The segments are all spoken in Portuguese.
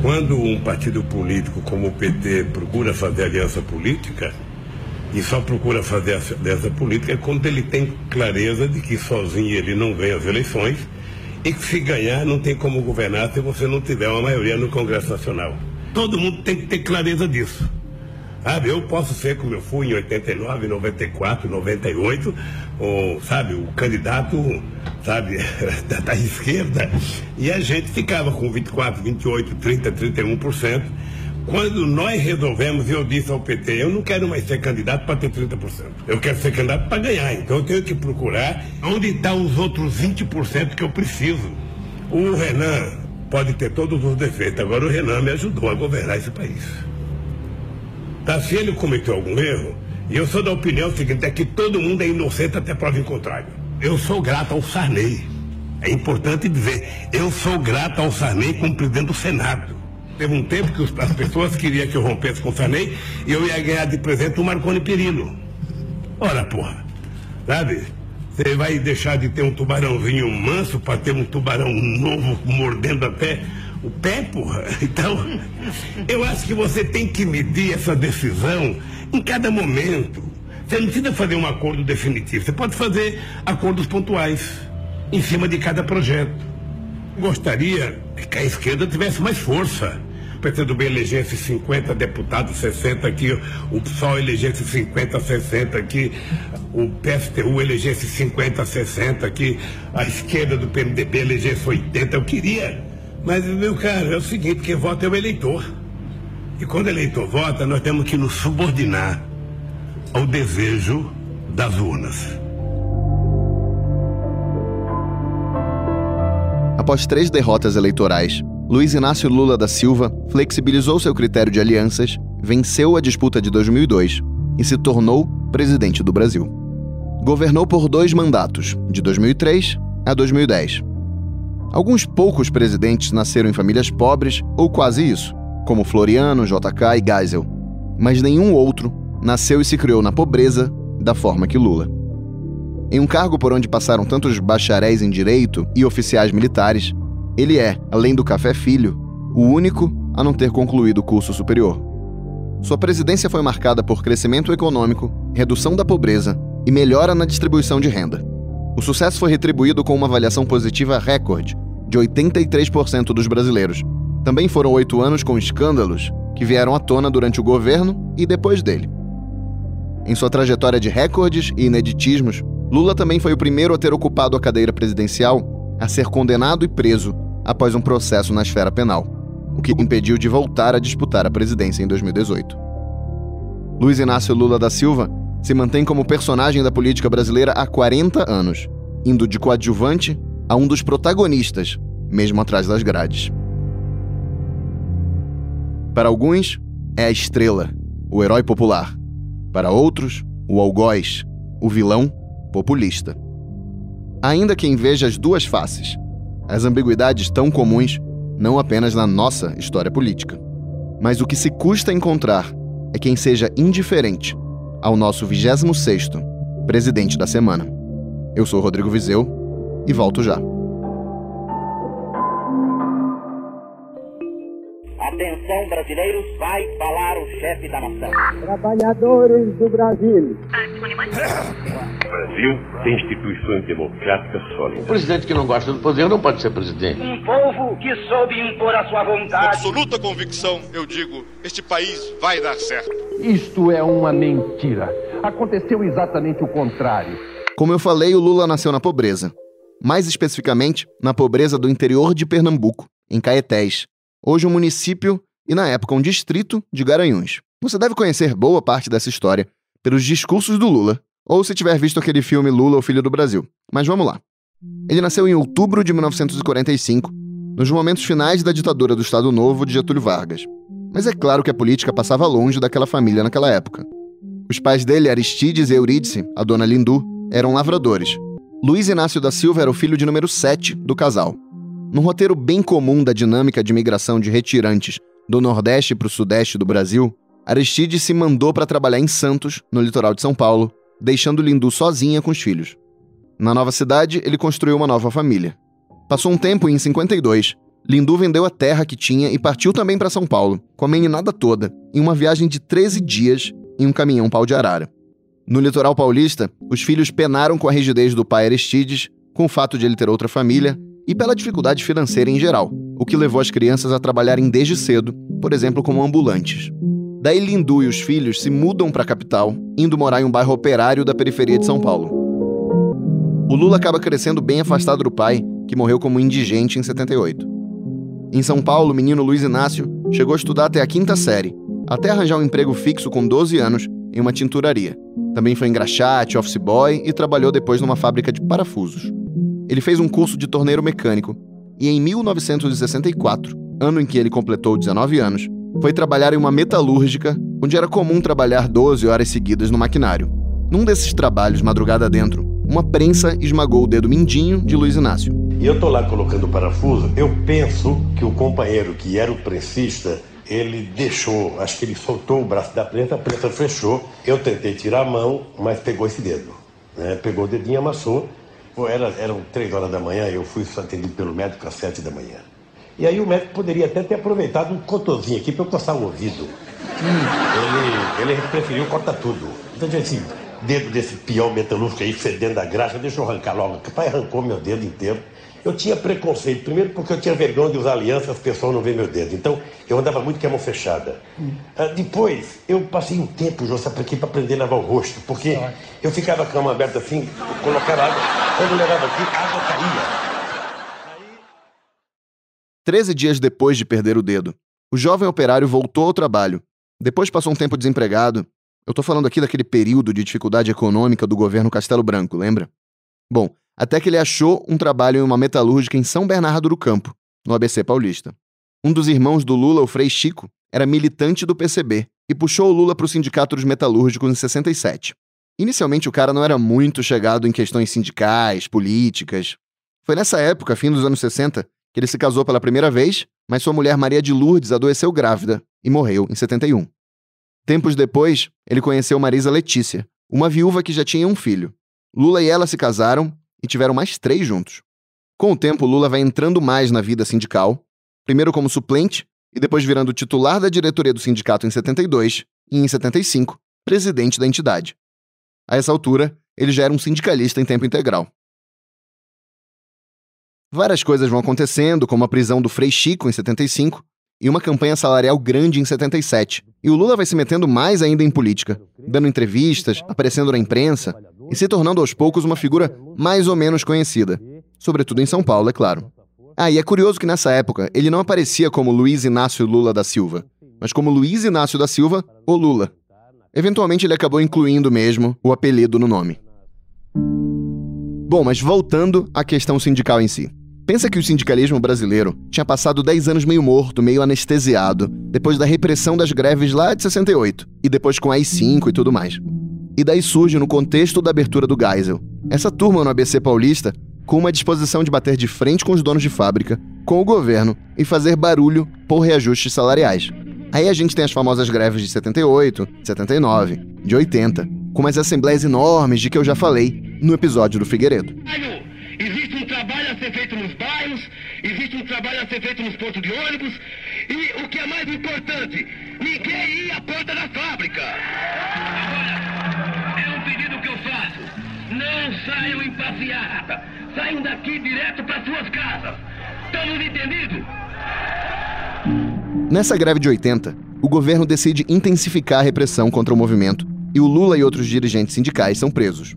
Quando um partido político como o PT procura fazer aliança política, e só procura fazer aliança política é quando ele tem clareza de que sozinho ele não ganha as eleições e que se ganhar não tem como governar se você não tiver uma maioria no Congresso Nacional. Todo mundo tem que ter clareza disso. Sabe, eu posso ser como eu fui em 89, 94, 98, ou, sabe, o candidato, sabe, da, da esquerda, e a gente ficava com 24, 28, 30, 31%. Quando nós resolvemos, eu disse ao PT, eu não quero mais ser candidato para ter 30%. Eu quero ser candidato para ganhar. Então eu tenho que procurar onde estão os outros 20% que eu preciso. O Renan pode ter todos os defeitos, agora o Renan me ajudou a governar esse país. Tá? Se ele cometeu algum erro, e eu sou da opinião seguinte, é que todo mundo é inocente até prova em contrário. Eu sou grato ao Sarney. É importante dizer, eu sou grato ao Sarney como presidente do Senado. Teve um tempo que as pessoas queriam que eu rompesse com o Sarney e eu ia ganhar de presente o Marconi Perino. Ora, porra, sabe? Você vai deixar de ter um tubarãozinho manso para ter um tubarão novo mordendo até o pé, porra. Então, eu acho que você tem que medir essa decisão em cada momento. Você não precisa fazer um acordo definitivo. Você pode fazer acordos pontuais em cima de cada projeto. Gostaria que a esquerda tivesse mais força. O PCdoB elegesse 50 deputados, 60 aqui, o PSOL elegesse 50, 60 aqui, o PSTU elegesse 50, 60 aqui, a esquerda do PMDB elegesse 80. Eu queria mas, meu caro, é o seguinte, quem vota é o eleitor. E quando o eleitor vota, nós temos que nos subordinar ao desejo das urnas. Após três derrotas eleitorais, Luiz Inácio Lula da Silva flexibilizou seu critério de alianças, venceu a disputa de 2002 e se tornou presidente do Brasil. Governou por dois mandatos, de 2003 a 2010 Alguns poucos presidentes nasceram em famílias pobres ou quase isso, como Floriano, JK e Geisel. Mas nenhum outro nasceu e se criou na pobreza da forma que Lula. Em um cargo por onde passaram tantos bacharéis em direito e oficiais militares, ele é, além do café filho, o único a não ter concluído o curso superior. Sua presidência foi marcada por crescimento econômico, redução da pobreza e melhora na distribuição de renda. O sucesso foi retribuído com uma avaliação positiva recorde de 83% dos brasileiros. Também foram oito anos com escândalos que vieram à tona durante o governo e depois dele. Em sua trajetória de recordes e ineditismos, Lula também foi o primeiro a ter ocupado a cadeira presidencial a ser condenado e preso após um processo na esfera penal, o que impediu de voltar a disputar a presidência em 2018. Luiz Inácio Lula da Silva se mantém como personagem da política brasileira há 40 anos, indo de coadjuvante a um dos protagonistas, mesmo atrás das grades. Para alguns, é a estrela, o herói popular. Para outros, o algoz, o vilão populista. Ainda quem veja as duas faces, as ambiguidades tão comuns não apenas na nossa história política. Mas o que se custa encontrar é quem seja indiferente ao nosso 26º presidente da semana. Eu sou Rodrigo Vizeu e volto já. Atenção, brasileiros, vai falar o chefe da nação. Trabalhadores do Brasil. O Brasil tem instituições democráticas sólidas. O presidente que não gosta do poder não pode ser presidente. Um povo que soube impor a sua vontade. absoluta convicção, eu digo, este país vai dar certo. Isto é uma mentira. Aconteceu exatamente o contrário. Como eu falei, o Lula nasceu na pobreza. Mais especificamente, na pobreza do interior de Pernambuco, em Caetés, hoje um município e, na época, um distrito de Garanhuns. Você deve conhecer boa parte dessa história pelos discursos do Lula, ou se tiver visto aquele filme Lula, o Filho do Brasil. Mas vamos lá. Ele nasceu em outubro de 1945, nos momentos finais da ditadura do Estado Novo de Getúlio Vargas. Mas é claro que a política passava longe daquela família naquela época. Os pais dele, Aristides e Eurídice, a dona Lindu, eram lavradores. Luiz Inácio da Silva era o filho de número 7 do casal. Num roteiro bem comum da dinâmica de migração de retirantes do Nordeste para o Sudeste do Brasil, Aristides se mandou para trabalhar em Santos, no litoral de São Paulo, deixando Lindu sozinha com os filhos. Na nova cidade, ele construiu uma nova família. Passou um tempo e, em 52, Lindu vendeu a terra que tinha e partiu também para São Paulo, com a meninada toda, em uma viagem de 13 dias em um caminhão pau de arara. No litoral paulista, os filhos penaram com a rigidez do pai Aristides, com o fato de ele ter outra família e pela dificuldade financeira em geral, o que levou as crianças a trabalharem desde cedo, por exemplo, como ambulantes. Daí Lindu e os filhos se mudam para a capital, indo morar em um bairro operário da periferia de São Paulo. O Lula acaba crescendo bem afastado do pai, que morreu como indigente em 78. Em São Paulo, o menino Luiz Inácio chegou a estudar até a quinta série, até arranjar um emprego fixo com 12 anos em uma tinturaria. Também foi engraxate, office boy e trabalhou depois numa fábrica de parafusos. Ele fez um curso de torneiro mecânico e em 1964, ano em que ele completou 19 anos, foi trabalhar em uma metalúrgica, onde era comum trabalhar 12 horas seguidas no maquinário. Num desses trabalhos, madrugada dentro, uma prensa esmagou o dedo mindinho de Luiz Inácio. E eu tô lá colocando o parafuso, eu penso que o companheiro que era o prensista, ele deixou, acho que ele soltou o braço da prensa, a prensa fechou. Eu tentei tirar a mão, mas pegou esse dedo. Né? Pegou o dedinho, amassou. Era, eram três horas da manhã, eu fui atendido pelo médico às sete da manhã. E aí o médico poderia até ter aproveitado um cotozinho aqui para eu coçar o ouvido. Hum. Ele, ele preferiu cortar tudo. Então, assim, dedo desse peão metalúrgico aí, fedendo a graxa, deixa eu arrancar logo. O pai arrancou meu dedo inteiro. Eu tinha preconceito, primeiro porque eu tinha vergonha de usar aliança, as pessoas não veem meu dedo. Então, eu andava muito com a mão fechada. Hum. Uh, depois, eu passei um tempo, José, aqui para aprender a lavar o rosto, porque eu ficava com a mão aberta assim, colocava água, quando eu levava aqui, a água caía. Treze dias depois de perder o dedo, o jovem operário voltou ao trabalho. Depois passou um tempo desempregado eu tô falando aqui daquele período de dificuldade econômica do governo Castelo Branco, lembra? Bom, até que ele achou um trabalho em uma metalúrgica em São Bernardo do Campo, no ABC Paulista. Um dos irmãos do Lula, o Frei Chico, era militante do PCB e puxou o Lula para o Sindicato dos Metalúrgicos em 67. Inicialmente, o cara não era muito chegado em questões sindicais, políticas. Foi nessa época, fim dos anos 60, que ele se casou pela primeira vez, mas sua mulher Maria de Lourdes adoeceu grávida e morreu em 71. Tempos depois, ele conheceu Marisa Letícia, uma viúva que já tinha um filho. Lula e ela se casaram e tiveram mais três juntos. Com o tempo, Lula vai entrando mais na vida sindical, primeiro como suplente e depois virando titular da diretoria do sindicato em 72 e, em 75, presidente da entidade. A essa altura, ele já era um sindicalista em tempo integral. Várias coisas vão acontecendo, como a prisão do Frei Chico em 75 e uma campanha salarial grande em 77. E o Lula vai se metendo mais ainda em política, dando entrevistas, aparecendo na imprensa e se tornando aos poucos uma figura mais ou menos conhecida, sobretudo em São Paulo, é claro. Ah, e é curioso que nessa época ele não aparecia como Luiz Inácio Lula da Silva, mas como Luiz Inácio da Silva ou Lula. Eventualmente ele acabou incluindo mesmo o apelido no nome. Bom, mas voltando à questão sindical em si. Pensa que o sindicalismo brasileiro tinha passado 10 anos meio morto, meio anestesiado, depois da repressão das greves lá de 68, e depois com a AI-5 e tudo mais. E daí surge, no contexto da abertura do Geisel, essa turma no ABC paulista com uma disposição de bater de frente com os donos de fábrica, com o governo e fazer barulho por reajustes salariais. Aí a gente tem as famosas greves de 78, 79, de 80, com as assembleias enormes de que eu já falei no episódio do Figueiredo. Existe um ser feito nos bairros, existe um trabalho a ser feito nos pontos de ônibus e o que é mais importante, ninguém ia à porta da fábrica. Agora, é um pedido que eu faço. Não saiam em passeata. Saiam daqui direto para suas casas. Estamos entendidos? Nessa greve de 80, o governo decide intensificar a repressão contra o movimento e o Lula e outros dirigentes sindicais são presos.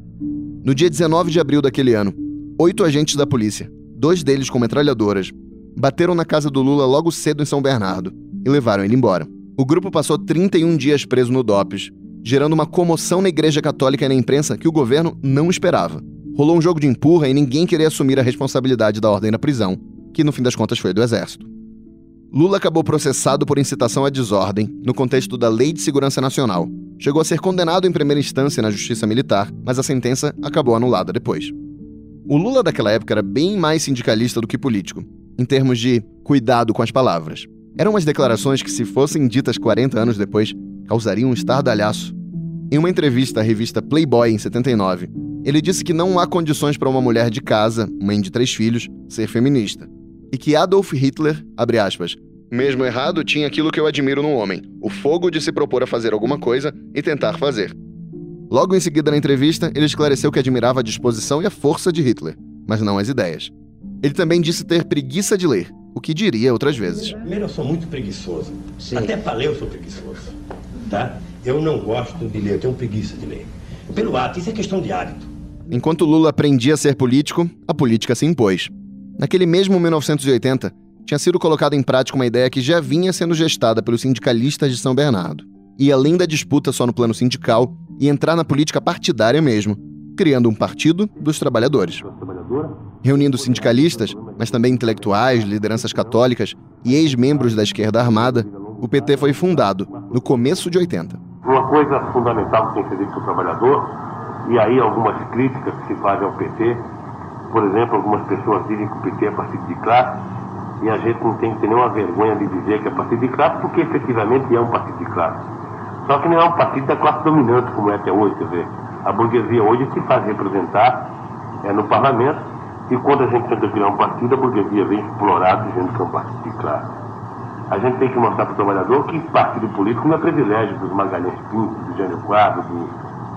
No dia 19 de abril daquele ano, Oito agentes da polícia, dois deles com metralhadoras, bateram na casa do Lula logo cedo em São Bernardo e levaram ele embora. O grupo passou 31 dias preso no DOPS, gerando uma comoção na Igreja Católica e na imprensa que o governo não esperava. Rolou um jogo de empurra e ninguém queria assumir a responsabilidade da ordem da prisão, que no fim das contas foi do Exército. Lula acabou processado por incitação à desordem no contexto da Lei de Segurança Nacional. Chegou a ser condenado em primeira instância na Justiça Militar, mas a sentença acabou anulada depois. O Lula daquela época era bem mais sindicalista do que político, em termos de cuidado com as palavras. Eram umas declarações que, se fossem ditas 40 anos depois, causariam um estardalhaço. Em uma entrevista à revista Playboy em 79, ele disse que não há condições para uma mulher de casa, mãe de três filhos, ser feminista. e que Adolf Hitler, abre aspas, mesmo errado, tinha aquilo que eu admiro no homem: o fogo de se propor a fazer alguma coisa e tentar fazer. Logo em seguida, na entrevista, ele esclareceu que admirava a disposição e a força de Hitler, mas não as ideias. Ele também disse ter preguiça de ler, o que diria outras vezes. Primeiro, eu sou muito preguiçoso. Sim. Até para ler eu sou preguiçoso. Tá? Eu não gosto de ler, eu tenho preguiça de ler. Pelo ato, isso é questão de hábito. Enquanto Lula aprendia a ser político, a política se impôs. Naquele mesmo 1980, tinha sido colocada em prática uma ideia que já vinha sendo gestada pelos sindicalistas de São Bernardo. E além da disputa só no plano sindical, e entrar na política partidária mesmo, criando um partido dos trabalhadores. Reunindo sindicalistas, mas também intelectuais, lideranças católicas e ex-membros da esquerda armada, o PT foi fundado no começo de 80. Uma coisa fundamental que tem que ser dito para o trabalhador, e aí algumas críticas que se fazem ao PT, por exemplo, algumas pessoas dizem que o PT é partido de classe, e a gente não tem que ter nenhuma vergonha de dizer que é partido de classe, porque efetivamente é um partido de classe. Só que não é um partido da classe dominante, como é até hoje. Quer dizer, a burguesia hoje se faz representar é, no parlamento, e quando a gente tenta criar um partido, a burguesia vem explorado dizendo que é um partido de classe. A gente tem que mostrar para o trabalhador que partido político não é privilégio dos Magalhães Pinto, do Jânio Quadro, do,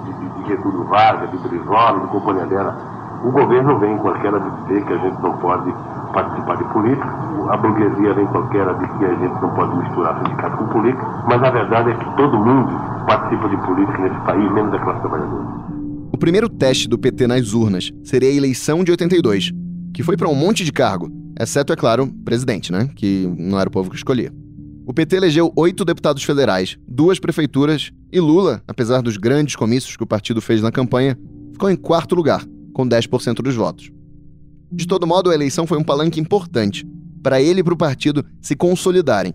de, de, de Getúlio Vargas, de Brizola, do companhia dela. O governo vem qualquer dizer que a gente não pode participar de política, a burguesia vem qualquer de que a gente não pode misturar sindicato com política, mas a verdade é que todo mundo participa de política nesse país, menos a classe trabalhadora. O primeiro teste do PT nas urnas seria a eleição de 82, que foi para um monte de cargo, exceto, é claro, presidente, né? Que não era o povo que escolhia. O PT elegeu oito deputados federais, duas prefeituras, e Lula, apesar dos grandes comícios que o partido fez na campanha, ficou em quarto lugar, com 10% dos votos. De todo modo, a eleição foi um palanque importante para ele e para o partido se consolidarem,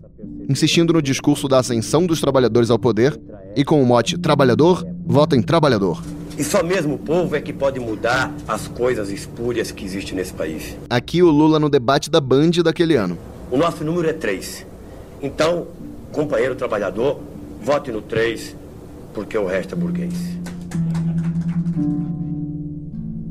insistindo no discurso da ascensão dos trabalhadores ao poder e com o mote Trabalhador, vota em trabalhador. E só mesmo o povo é que pode mudar as coisas espúrias que existem nesse país. Aqui o Lula no debate da Band daquele ano. O nosso número é 3. Então, companheiro trabalhador, vote no 3, porque o resto é burguês.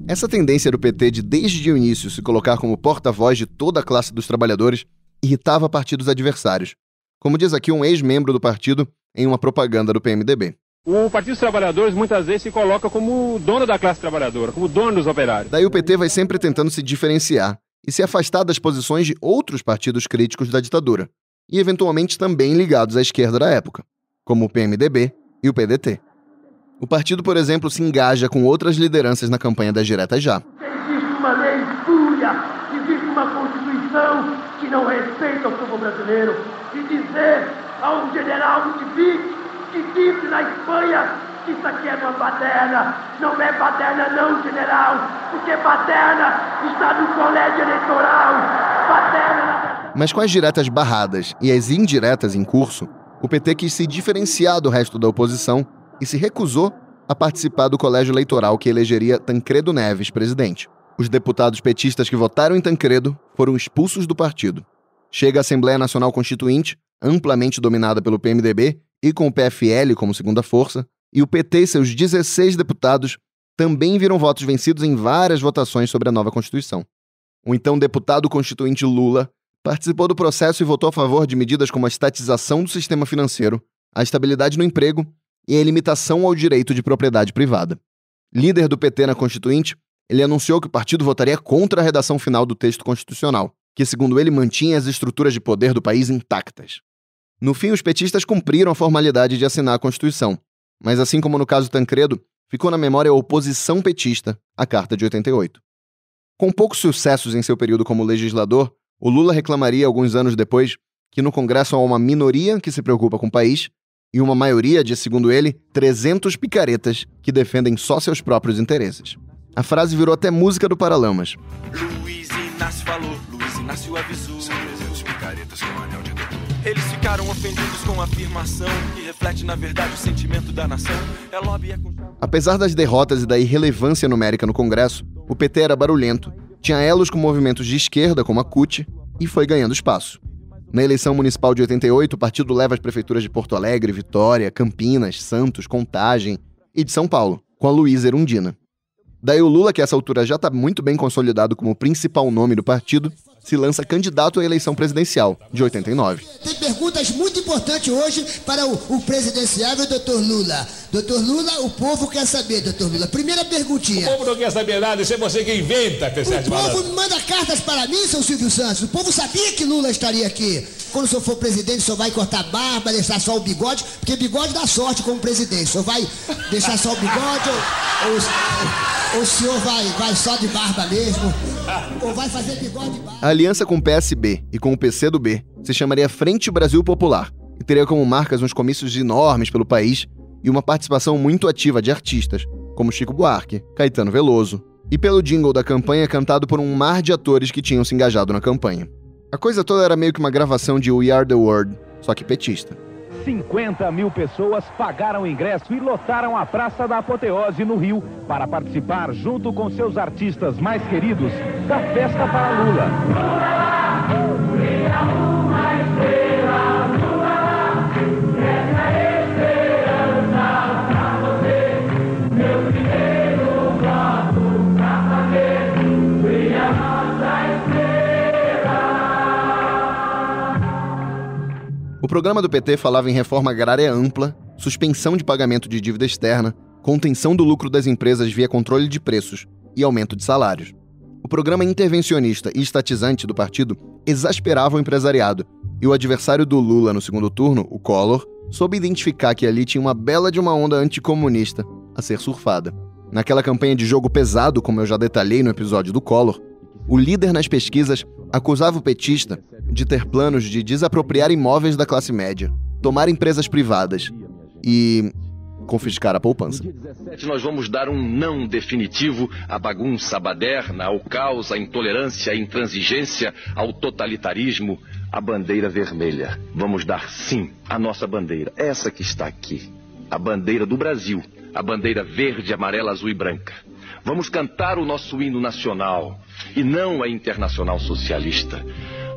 Essa tendência do PT de, desde o início, se colocar como porta-voz de toda a classe dos trabalhadores irritava partidos adversários. Como diz aqui um ex-membro do partido em uma propaganda do PMDB. O Partido dos Trabalhadores muitas vezes se coloca como dono da classe trabalhadora, como dono dos operários. Daí o PT vai sempre tentando se diferenciar e se afastar das posições de outros partidos críticos da ditadura, e eventualmente também ligados à esquerda da época, como o PMDB e o PDT. O partido, por exemplo, se engaja com outras lideranças na campanha das diretas já. Existe uma lei espúria, existe uma Constituição que não respeita o povo brasileiro. E dizer a um general Ludwig que disse na Espanha que isso aqui é uma baderna. Não é baderna não, general, porque baderna está no colégio eleitoral. Baderna... Mas com as diretas barradas e as indiretas em curso, o PT quis se diferenciar do resto da oposição e se recusou a participar do colégio eleitoral que elegeria Tancredo Neves presidente. Os deputados petistas que votaram em Tancredo foram expulsos do partido. Chega a Assembleia Nacional Constituinte, amplamente dominada pelo PMDB e com o PFL como segunda força, e o PT e seus 16 deputados também viram votos vencidos em várias votações sobre a nova Constituição. O então deputado constituinte Lula participou do processo e votou a favor de medidas como a estatização do sistema financeiro, a estabilidade no emprego e a limitação ao direito de propriedade privada. Líder do PT na Constituinte, ele anunciou que o partido votaria contra a redação final do texto constitucional, que, segundo ele, mantinha as estruturas de poder do país intactas. No fim, os petistas cumpriram a formalidade de assinar a Constituição, mas, assim como no caso Tancredo, ficou na memória a oposição petista à Carta de 88. Com poucos sucessos em seu período como legislador, o Lula reclamaria alguns anos depois que no Congresso há uma minoria que se preocupa com o país e uma maioria de, segundo ele, 300 picaretas que defendem só seus próprios interesses. A frase virou até música do Paralamas. Luiz Inácio falou, Luiz Inácio avisou. São 300 picaretas com anel de Eles ficaram ofendidos com a afirmação que reflete, na verdade, o sentimento da nação. É lobby é... Apesar das derrotas e da irrelevância numérica no Congresso, o PT era barulhento, tinha elos com movimentos de esquerda, como a CUT, e foi ganhando espaço. Na eleição municipal de 88, o partido leva as prefeituras de Porto Alegre, Vitória, Campinas, Santos, Contagem e de São Paulo, com a Luísa Erundina. Daí o Lula, que a essa altura já está muito bem consolidado como principal nome do partido, se lança candidato à eleição presidencial de 89. Tem perguntas muito importantes hoje para o, o presidenciável doutor Lula. Doutor Lula, o povo quer saber, doutor Lula. Primeira perguntinha. O povo não quer saber nada, isso é você que inventa, P7 O povo manda cartas para mim, seu Silvio Santos. O povo sabia que Lula estaria aqui. Quando o senhor for presidente, o senhor vai cortar barba, deixar só o bigode, porque bigode dá sorte como presidente. O senhor vai deixar só o bigode ou, ou, ou o senhor vai, vai só de barba mesmo? Ou vai fazer bigode e barba? Aliança com o PSB e com o PCdoB se chamaria Frente Brasil Popular e teria como marcas uns comícios enormes pelo país e uma participação muito ativa de artistas, como Chico Buarque, Caetano Veloso, e pelo jingle da campanha cantado por um mar de atores que tinham se engajado na campanha. A coisa toda era meio que uma gravação de We Are the World, só que petista. 50 mil pessoas pagaram ingresso e lotaram a Praça da Apoteose no Rio para participar, junto com seus artistas mais queridos, da festa para Lula. O programa do PT falava em reforma agrária ampla, suspensão de pagamento de dívida externa, contenção do lucro das empresas via controle de preços e aumento de salários. O programa intervencionista e estatizante do partido exasperava o empresariado, e o adversário do Lula no segundo turno, o Collor, soube identificar que ali tinha uma bela de uma onda anticomunista a ser surfada. Naquela campanha de jogo pesado, como eu já detalhei no episódio do Collor, o líder nas pesquisas acusava o petista de ter planos de desapropriar imóveis da classe média, tomar empresas privadas e confiscar a poupança. Nós vamos dar um não definitivo à bagunça baderna, ao caos, à intolerância, à intransigência, ao totalitarismo, à bandeira vermelha. Vamos dar sim à nossa bandeira, essa que está aqui, a bandeira do Brasil, a bandeira verde, amarela, azul e branca. Vamos cantar o nosso hino nacional e não a internacional socialista.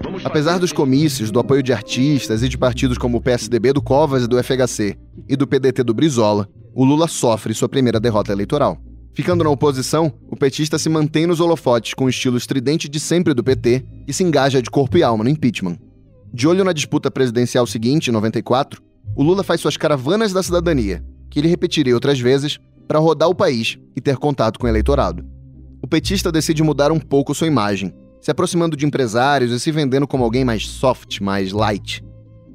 Vamos Apesar dos comícios, do apoio de artistas e de partidos como o PSDB do Covas e do FHC e do PDT do Brizola, o Lula sofre sua primeira derrota eleitoral. Ficando na oposição, o petista se mantém nos holofotes com o estilo estridente de sempre do PT e se engaja de corpo e alma no impeachment. De olho na disputa presidencial seguinte, em 94, o Lula faz suas caravanas da cidadania, que ele repetiria outras vezes, para rodar o país e ter contato com o eleitorado. O petista decide mudar um pouco sua imagem, se aproximando de empresários e se vendendo como alguém mais soft, mais light.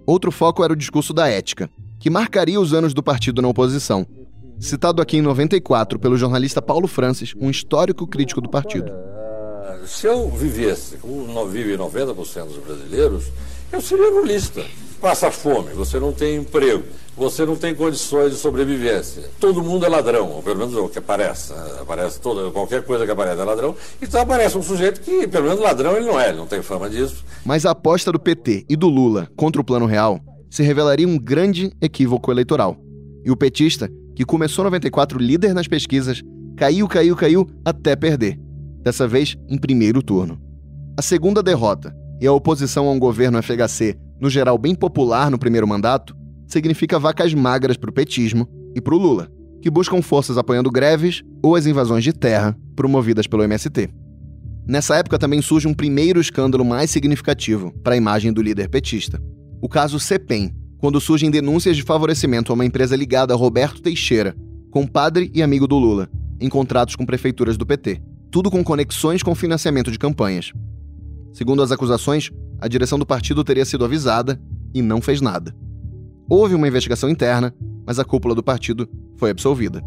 Outro foco era o discurso da ética, que marcaria os anos do partido na oposição. Citado aqui em 94 pelo jornalista Paulo Francis, um histórico crítico do partido. Se eu vivesse como vive 90% dos brasileiros, eu seria lulista. Passa fome, você não tem emprego, você não tem condições de sobrevivência. Todo mundo é ladrão, ou pelo menos o que aparece. Né? Aparece toda, qualquer coisa que aparece é ladrão. Então aparece um sujeito que, pelo menos ladrão, ele não é, ele não tem fama disso. Mas a aposta do PT e do Lula contra o Plano Real se revelaria um grande equívoco eleitoral. E o petista, que começou 94 líder nas pesquisas, caiu, caiu, caiu até perder. Dessa vez em primeiro turno. A segunda derrota e a oposição a um governo FHC no geral bem popular no primeiro mandato, significa vacas magras para o petismo e para o Lula, que buscam forças apoiando greves ou as invasões de terra promovidas pelo MST. Nessa época também surge um primeiro escândalo mais significativo para a imagem do líder petista, o caso CEPEM, quando surgem denúncias de favorecimento a uma empresa ligada a Roberto Teixeira, compadre e amigo do Lula, em contratos com prefeituras do PT, tudo com conexões com financiamento de campanhas. Segundo as acusações, a direção do partido teria sido avisada e não fez nada. Houve uma investigação interna, mas a cúpula do partido foi absolvida.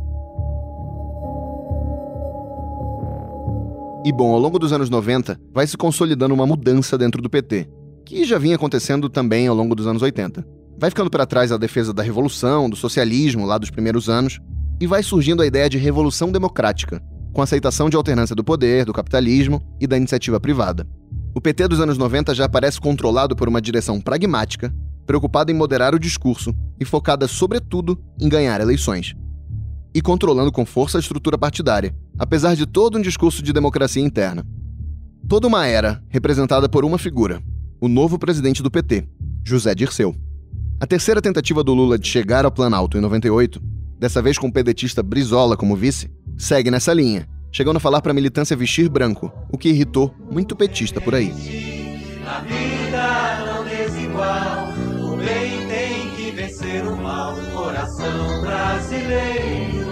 E bom, ao longo dos anos 90, vai se consolidando uma mudança dentro do PT, que já vinha acontecendo também ao longo dos anos 80. Vai ficando para trás a defesa da revolução, do socialismo lá dos primeiros anos, e vai surgindo a ideia de revolução democrática, com aceitação de alternância do poder, do capitalismo e da iniciativa privada. O PT dos anos 90 já aparece controlado por uma direção pragmática, preocupada em moderar o discurso e focada, sobretudo, em ganhar eleições. E controlando com força a estrutura partidária, apesar de todo um discurso de democracia interna. Toda uma era representada por uma figura, o novo presidente do PT, José Dirceu. A terceira tentativa do Lula de chegar ao Planalto em 98, dessa vez com o pedetista Brizola como vice, segue nessa linha chegando a falar para a militância vestir branco, o que irritou muito petista por aí. Na vida não desigual, o bem tem que vencer o mal. Coração brasileiro,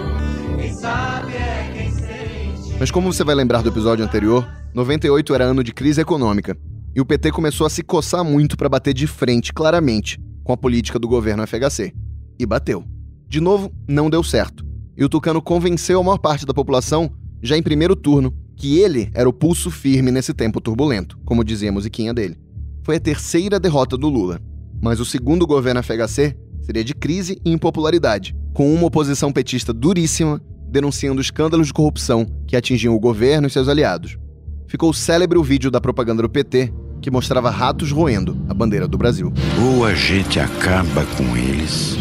quem sabe é quem sente. Mas como você vai lembrar do episódio anterior, 98 era ano de crise econômica e o PT começou a se coçar muito para bater de frente, claramente, com a política do governo FHC. E bateu. De novo, não deu certo. E o Tucano convenceu a maior parte da população, já em primeiro turno, que ele era o pulso firme nesse tempo turbulento, como dizia a musiquinha dele. Foi a terceira derrota do Lula. Mas o segundo governo FHC seria de crise e impopularidade, com uma oposição petista duríssima denunciando escândalos de corrupção que atingiam o governo e seus aliados. Ficou célebre o vídeo da propaganda do PT que mostrava ratos roendo a bandeira do Brasil. Ou a gente acaba com eles,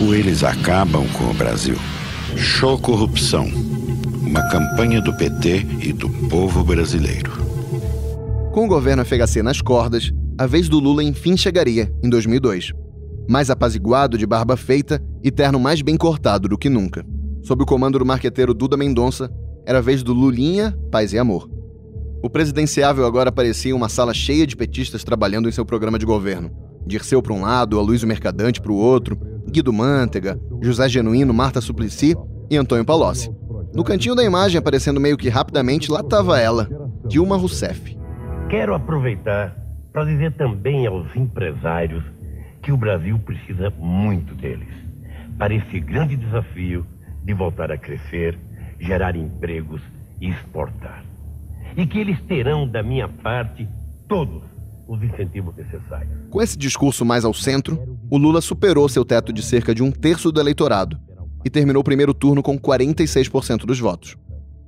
ou eles acabam com o Brasil. Show Corrupção uma campanha do PT e do povo brasileiro. Com o governo FHC nas cordas, a vez do Lula enfim chegaria, em 2002. Mais apaziguado, de barba feita e terno mais bem cortado do que nunca. Sob o comando do marqueteiro Duda Mendonça, era a vez do Lulinha, paz e amor. O presidenciável agora parecia uma sala cheia de petistas trabalhando em seu programa de governo. Dirceu para um lado, Aloysio Mercadante para o outro, Guido Mantega, José Genuíno, Marta Suplicy e Antônio Palocci. No cantinho da imagem, aparecendo meio que rapidamente, lá estava ela, Dilma Rousseff. Quero aproveitar para dizer também aos empresários que o Brasil precisa muito deles para esse grande desafio de voltar a crescer, gerar empregos e exportar. E que eles terão da minha parte todos os incentivos necessários. Com esse discurso mais ao centro, o Lula superou seu teto de cerca de um terço do eleitorado e terminou o primeiro turno com 46% dos votos.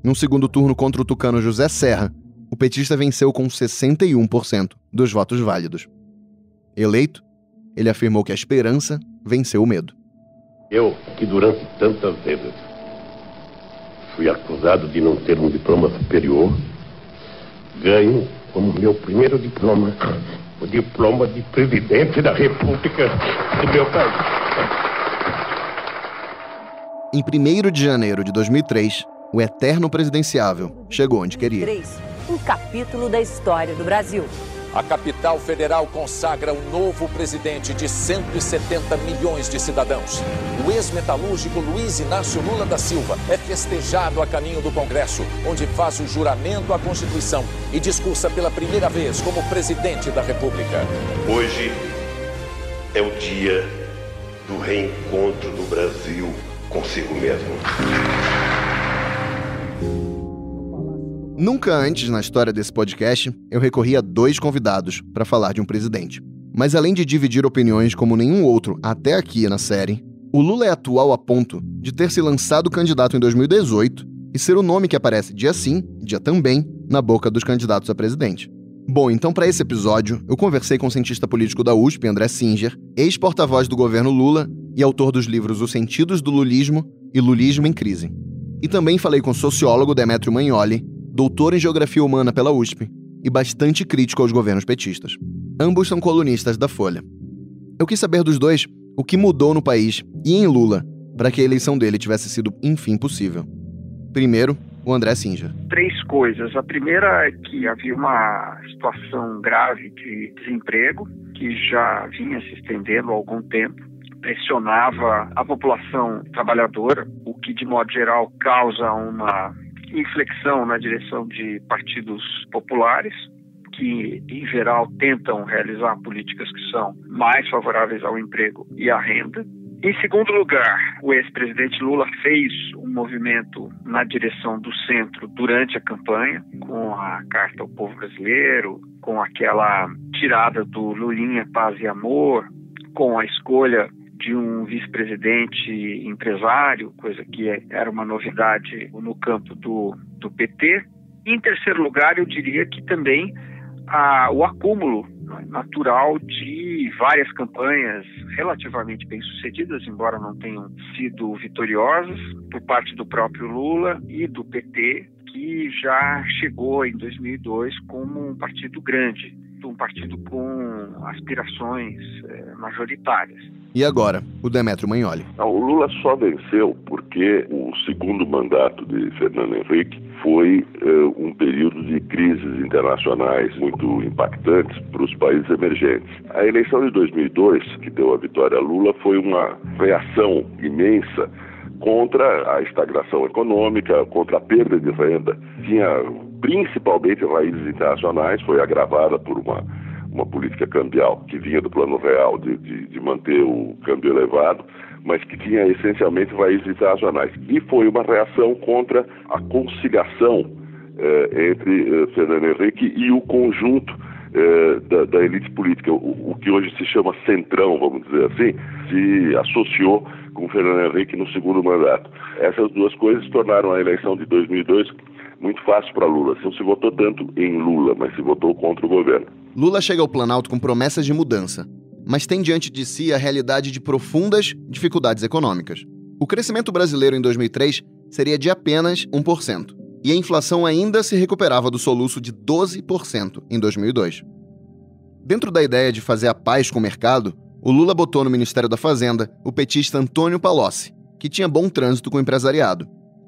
Num segundo turno contra o tucano José Serra, o petista venceu com 61% dos votos válidos. Eleito, ele afirmou que a esperança venceu o medo. Eu, que durante tantas vezes fui acusado de não ter um diploma superior, ganho como meu primeiro diploma o diploma de presidente da República do meu país. Em 1 de janeiro de 2003, o eterno presidenciável chegou onde queria. Um capítulo da história do Brasil. A capital federal consagra um novo presidente de 170 milhões de cidadãos. O ex-metalúrgico Luiz Inácio Lula da Silva é festejado a caminho do Congresso, onde faz o juramento à Constituição e discursa pela primeira vez como presidente da República. Hoje é o dia do reencontro do Brasil consigo mesmo. Nunca antes na história desse podcast eu recorri a dois convidados para falar de um presidente. Mas além de dividir opiniões como nenhum outro até aqui na série, o Lula é atual a ponto de ter se lançado candidato em 2018 e ser o nome que aparece dia sim, dia também, na boca dos candidatos a presidente. Bom, então para esse episódio, eu conversei com o cientista político da USP, André Singer, ex-porta-voz do governo Lula e autor dos livros Os Sentidos do Lulismo e Lulismo em Crise. E também falei com o sociólogo Demetrio Magnoli, doutor em Geografia Humana pela USP e bastante crítico aos governos petistas. Ambos são colunistas da Folha. Eu quis saber dos dois o que mudou no país e em Lula para que a eleição dele tivesse sido, enfim, possível. Primeiro, o André Singer? Três coisas. A primeira é que havia uma situação grave de desemprego que já vinha se estendendo há algum tempo pressionava a população trabalhadora, o que de modo geral causa uma inflexão na direção de partidos populares, que em geral tentam realizar políticas que são mais favoráveis ao emprego e à renda. Em segundo lugar, o ex-presidente Lula fez um movimento na direção do centro durante a campanha, com a Carta ao Povo Brasileiro, com aquela tirada do Lulinha Paz e Amor, com a escolha de um vice-presidente empresário, coisa que é, era uma novidade no campo do, do PT. Em terceiro lugar, eu diria que também o acúmulo natural de várias campanhas relativamente bem-sucedidas, embora não tenham sido vitoriosas, por parte do próprio Lula e do PT, que já chegou em 2002 como um partido grande. Partido um partido com aspirações é, majoritárias. E agora, o Demetrio Magnoli. O Lula só venceu porque o segundo mandato de Fernando Henrique foi uh, um período de crises internacionais muito impactantes para os países emergentes. A eleição de 2002, que deu a vitória a Lula, foi uma reação imensa contra a estagnação econômica, contra a perda de renda. Tinha principalmente raízes internacionais, foi agravada por uma, uma política cambial que vinha do plano real de, de, de manter o câmbio elevado, mas que tinha essencialmente raízes internacionais. E foi uma reação contra a conciliação eh, entre eh, Fernando Henrique e o conjunto eh, da, da, elite política, o, o, que hoje se chama centrão, vamos dizer assim, se associou com Fernando Henrique no segundo mandato. Essas duas coisas tornaram a eleição de 2002 muito fácil para Lula. Não se votou tanto em Lula, mas se votou contra o governo. Lula chega ao Planalto com promessas de mudança, mas tem diante de si a realidade de profundas dificuldades econômicas. O crescimento brasileiro em 2003 seria de apenas 1%, e a inflação ainda se recuperava do soluço de 12% em 2002. Dentro da ideia de fazer a paz com o mercado, o Lula botou no Ministério da Fazenda o petista Antônio Palocci, que tinha bom trânsito com o empresariado.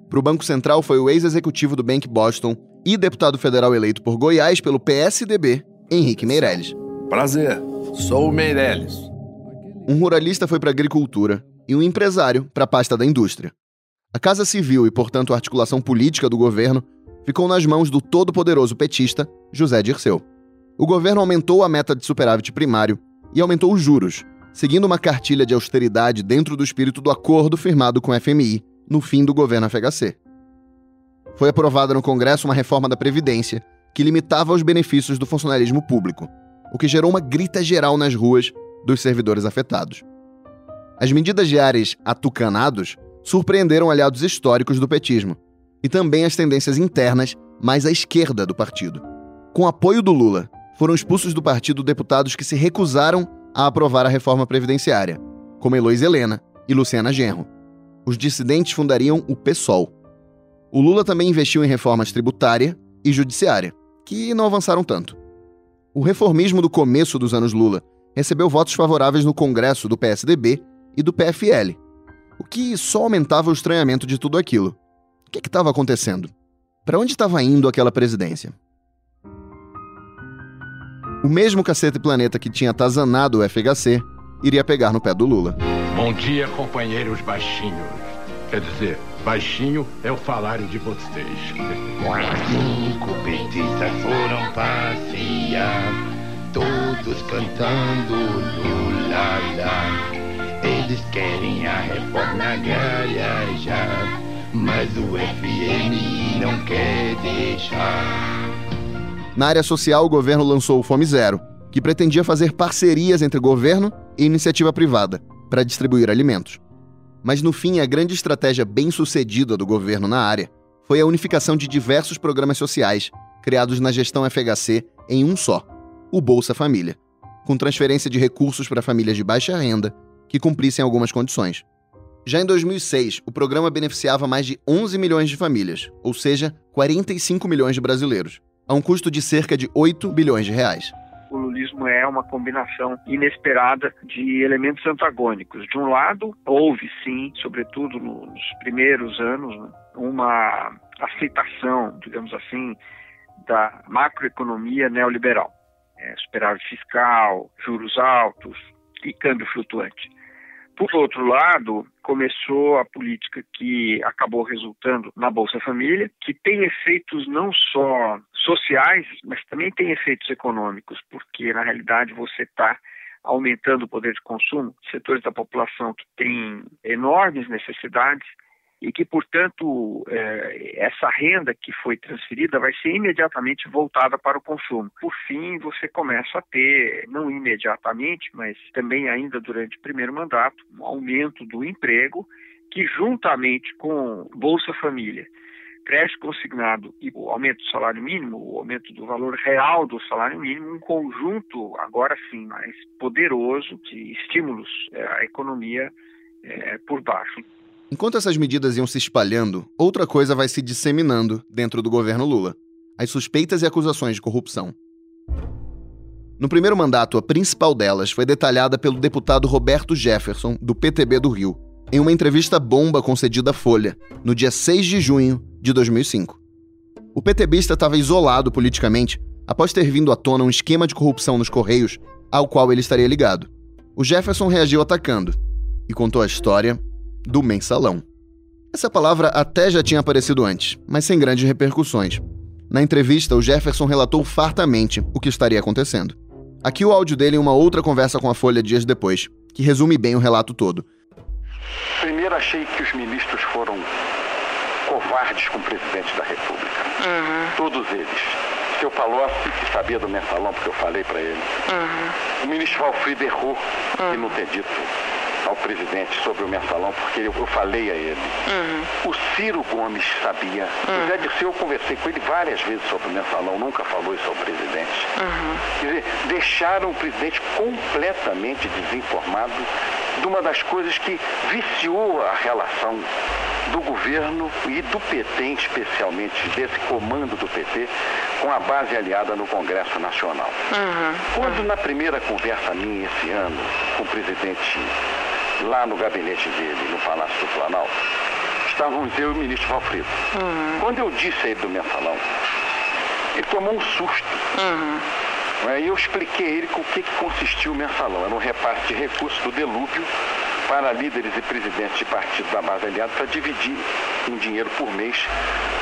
Para o Banco Central foi o ex-executivo do Bank Boston e deputado federal eleito por Goiás pelo PSDB, Henrique Meirelles. Prazer, sou o Meirelles. Um ruralista foi para a agricultura e um empresário para a pasta da indústria. A Casa Civil e, portanto, a articulação política do governo ficou nas mãos do todo-poderoso petista José Dirceu. O governo aumentou a meta de superávit primário e aumentou os juros, seguindo uma cartilha de austeridade dentro do espírito do acordo firmado com o FMI no fim do governo FHC. Foi aprovada no Congresso uma reforma da Previdência que limitava os benefícios do funcionalismo público, o que gerou uma grita geral nas ruas dos servidores afetados. As medidas de ares atucanados surpreenderam aliados históricos do petismo e também as tendências internas mais à esquerda do partido. Com apoio do Lula, foram expulsos do partido deputados que se recusaram a aprovar a reforma previdenciária, como Eloís Helena e Luciana Genro. Os dissidentes fundariam o PSOL. O Lula também investiu em reformas tributária e judiciária, que não avançaram tanto. O reformismo do começo dos anos Lula recebeu votos favoráveis no Congresso do PSDB e do PFL, o que só aumentava o estranhamento de tudo aquilo. O que estava acontecendo? Para onde estava indo aquela presidência? O mesmo Cacete Planeta que tinha atazanado o FHC iria pegar no pé do Lula. Bom dia, companheiros baixinhos. Quer dizer, baixinho é o falário de vocês. Cinco petistas foram passear, todos cantando Lula. Eles querem a reforma agrária já, mas o FMI não quer deixar. Na área social, o governo lançou o Fome Zero, que pretendia fazer parcerias entre governo e iniciativa privada para distribuir alimentos. Mas no fim, a grande estratégia bem-sucedida do governo na área foi a unificação de diversos programas sociais criados na gestão FHC em um só, o Bolsa Família, com transferência de recursos para famílias de baixa renda que cumprissem algumas condições. Já em 2006, o programa beneficiava mais de 11 milhões de famílias, ou seja, 45 milhões de brasileiros a um custo de cerca de 8 bilhões de reais. O lulismo é uma combinação inesperada de elementos antagônicos. De um lado, houve sim, sobretudo nos primeiros anos, né, uma aceitação, digamos assim, da macroeconomia neoliberal. É, superávit fiscal, juros altos e câmbio flutuante. Por outro lado, começou a política que acabou resultando na Bolsa Família, que tem efeitos não só sociais, mas também tem efeitos econômicos, porque na realidade você está aumentando o poder de consumo, setores da população que têm enormes necessidades e que, portanto, é, essa renda que foi transferida vai ser imediatamente voltada para o consumo. Por fim, você começa a ter, não imediatamente, mas também ainda durante o primeiro mandato, um aumento do emprego que, juntamente com Bolsa Família, crédito consignado e o aumento do salário mínimo, o aumento do valor real do salário mínimo, um conjunto, agora sim, mais poderoso de estímulos é, à economia é, por baixo. Enquanto essas medidas iam se espalhando, outra coisa vai se disseminando dentro do governo Lula: as suspeitas e acusações de corrupção. No primeiro mandato, a principal delas foi detalhada pelo deputado Roberto Jefferson, do PTB do Rio, em uma entrevista bomba concedida à Folha, no dia 6 de junho de 2005. O PTBista estava isolado politicamente após ter vindo à tona um esquema de corrupção nos Correios ao qual ele estaria ligado. O Jefferson reagiu atacando e contou a história do mensalão. Essa palavra até já tinha aparecido antes, mas sem grandes repercussões. Na entrevista, o Jefferson relatou fartamente o que estaria acontecendo. Aqui o áudio dele em uma outra conversa com a Folha dias depois, que resume bem o relato todo. Primeiro achei que os ministros foram covardes com o presidente da República. Uhum. Todos eles. Seu Palocci, que sabia do mensalão, porque eu falei para ele. Uhum. O ministro Valfrido errou uhum. em não ter dito ao presidente sobre o mensalão, porque eu, eu falei a ele. Uhum. O Ciro Gomes sabia. Uhum. O Zé Dirceu, eu conversei com ele várias vezes sobre o mensalão, nunca falou isso ao presidente. Uhum. Quer dizer, deixaram o presidente completamente desinformado de uma das coisas que viciou a relação do governo e do PT, especialmente desse comando do PT, com a base aliada no Congresso Nacional. Uhum. Quando na primeira conversa minha esse ano com o presidente lá no gabinete dele, no Palácio do Planalto, estávamos eu e o ministro Valfrido. Uhum. Quando eu disse a ele do mensalão, ele tomou um susto. Uhum. Aí eu expliquei a ele com o que, que consistia o mensalão. Era um repasse de recursos do delúvio para líderes e presidentes de partidos da base aliada para dividir um dinheiro por mês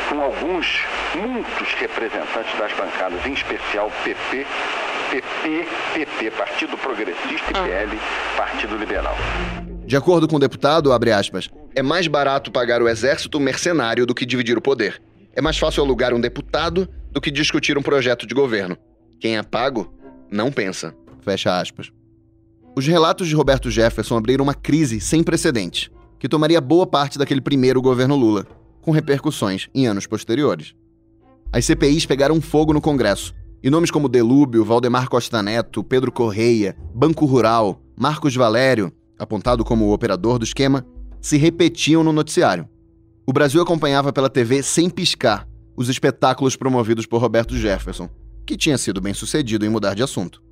com alguns, muitos representantes das bancadas, em especial PP, PP, PP, Partido Progressista e PL, Partido Liberal. De acordo com o deputado, abre aspas, é mais barato pagar o exército mercenário do que dividir o poder. É mais fácil alugar um deputado do que discutir um projeto de governo. Quem é pago, não pensa. Fecha aspas. Os relatos de Roberto Jefferson abriram uma crise sem precedentes, que tomaria boa parte daquele primeiro governo Lula, com repercussões em anos posteriores. As CPIs pegaram fogo no Congresso, e nomes como Delúbio, Valdemar Costa Neto, Pedro Correia, Banco Rural, Marcos Valério, apontado como o operador do esquema, se repetiam no noticiário. O Brasil acompanhava pela TV sem piscar os espetáculos promovidos por Roberto Jefferson, que tinha sido bem sucedido em mudar de assunto.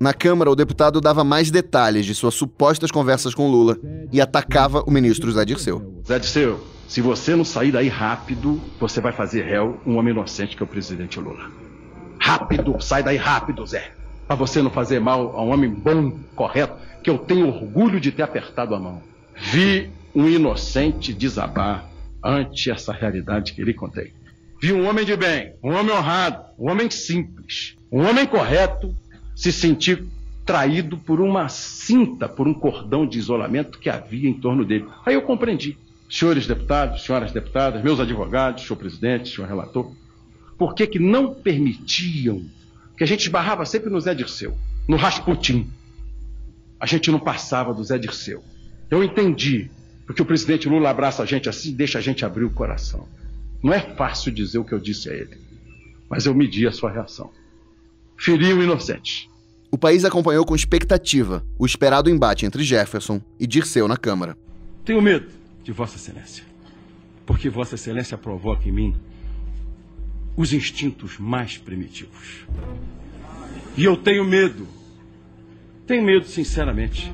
Na Câmara, o deputado dava mais detalhes de suas supostas conversas com Lula e atacava o ministro Zé Dirceu. Zé Dirceu, se você não sair daí rápido, você vai fazer réu um homem inocente que é o presidente Lula. Rápido, sai daí rápido, Zé. Para você não fazer mal a um homem bom, correto, que eu tenho orgulho de ter apertado a mão. Vi um inocente desabar ante essa realidade que lhe contei. Vi um homem de bem, um homem honrado, um homem simples, um homem correto se sentir traído por uma cinta, por um cordão de isolamento que havia em torno dele. Aí eu compreendi. Senhores deputados, senhoras deputadas, meus advogados, senhor presidente, senhor relator, por que, que não permitiam que a gente esbarrava sempre no Zé Dirceu, no Rasputin? A gente não passava do Zé Dirceu. Eu entendi, porque o presidente Lula abraça a gente assim, deixa a gente abrir o coração. Não é fácil dizer o que eu disse a ele, mas eu medi a sua reação feriu inocentes. O país acompanhou com expectativa o esperado embate entre Jefferson e Dirceu na Câmara. Tenho medo de Vossa Excelência, porque Vossa Excelência provoca em mim os instintos mais primitivos. E eu tenho medo, tenho medo, sinceramente,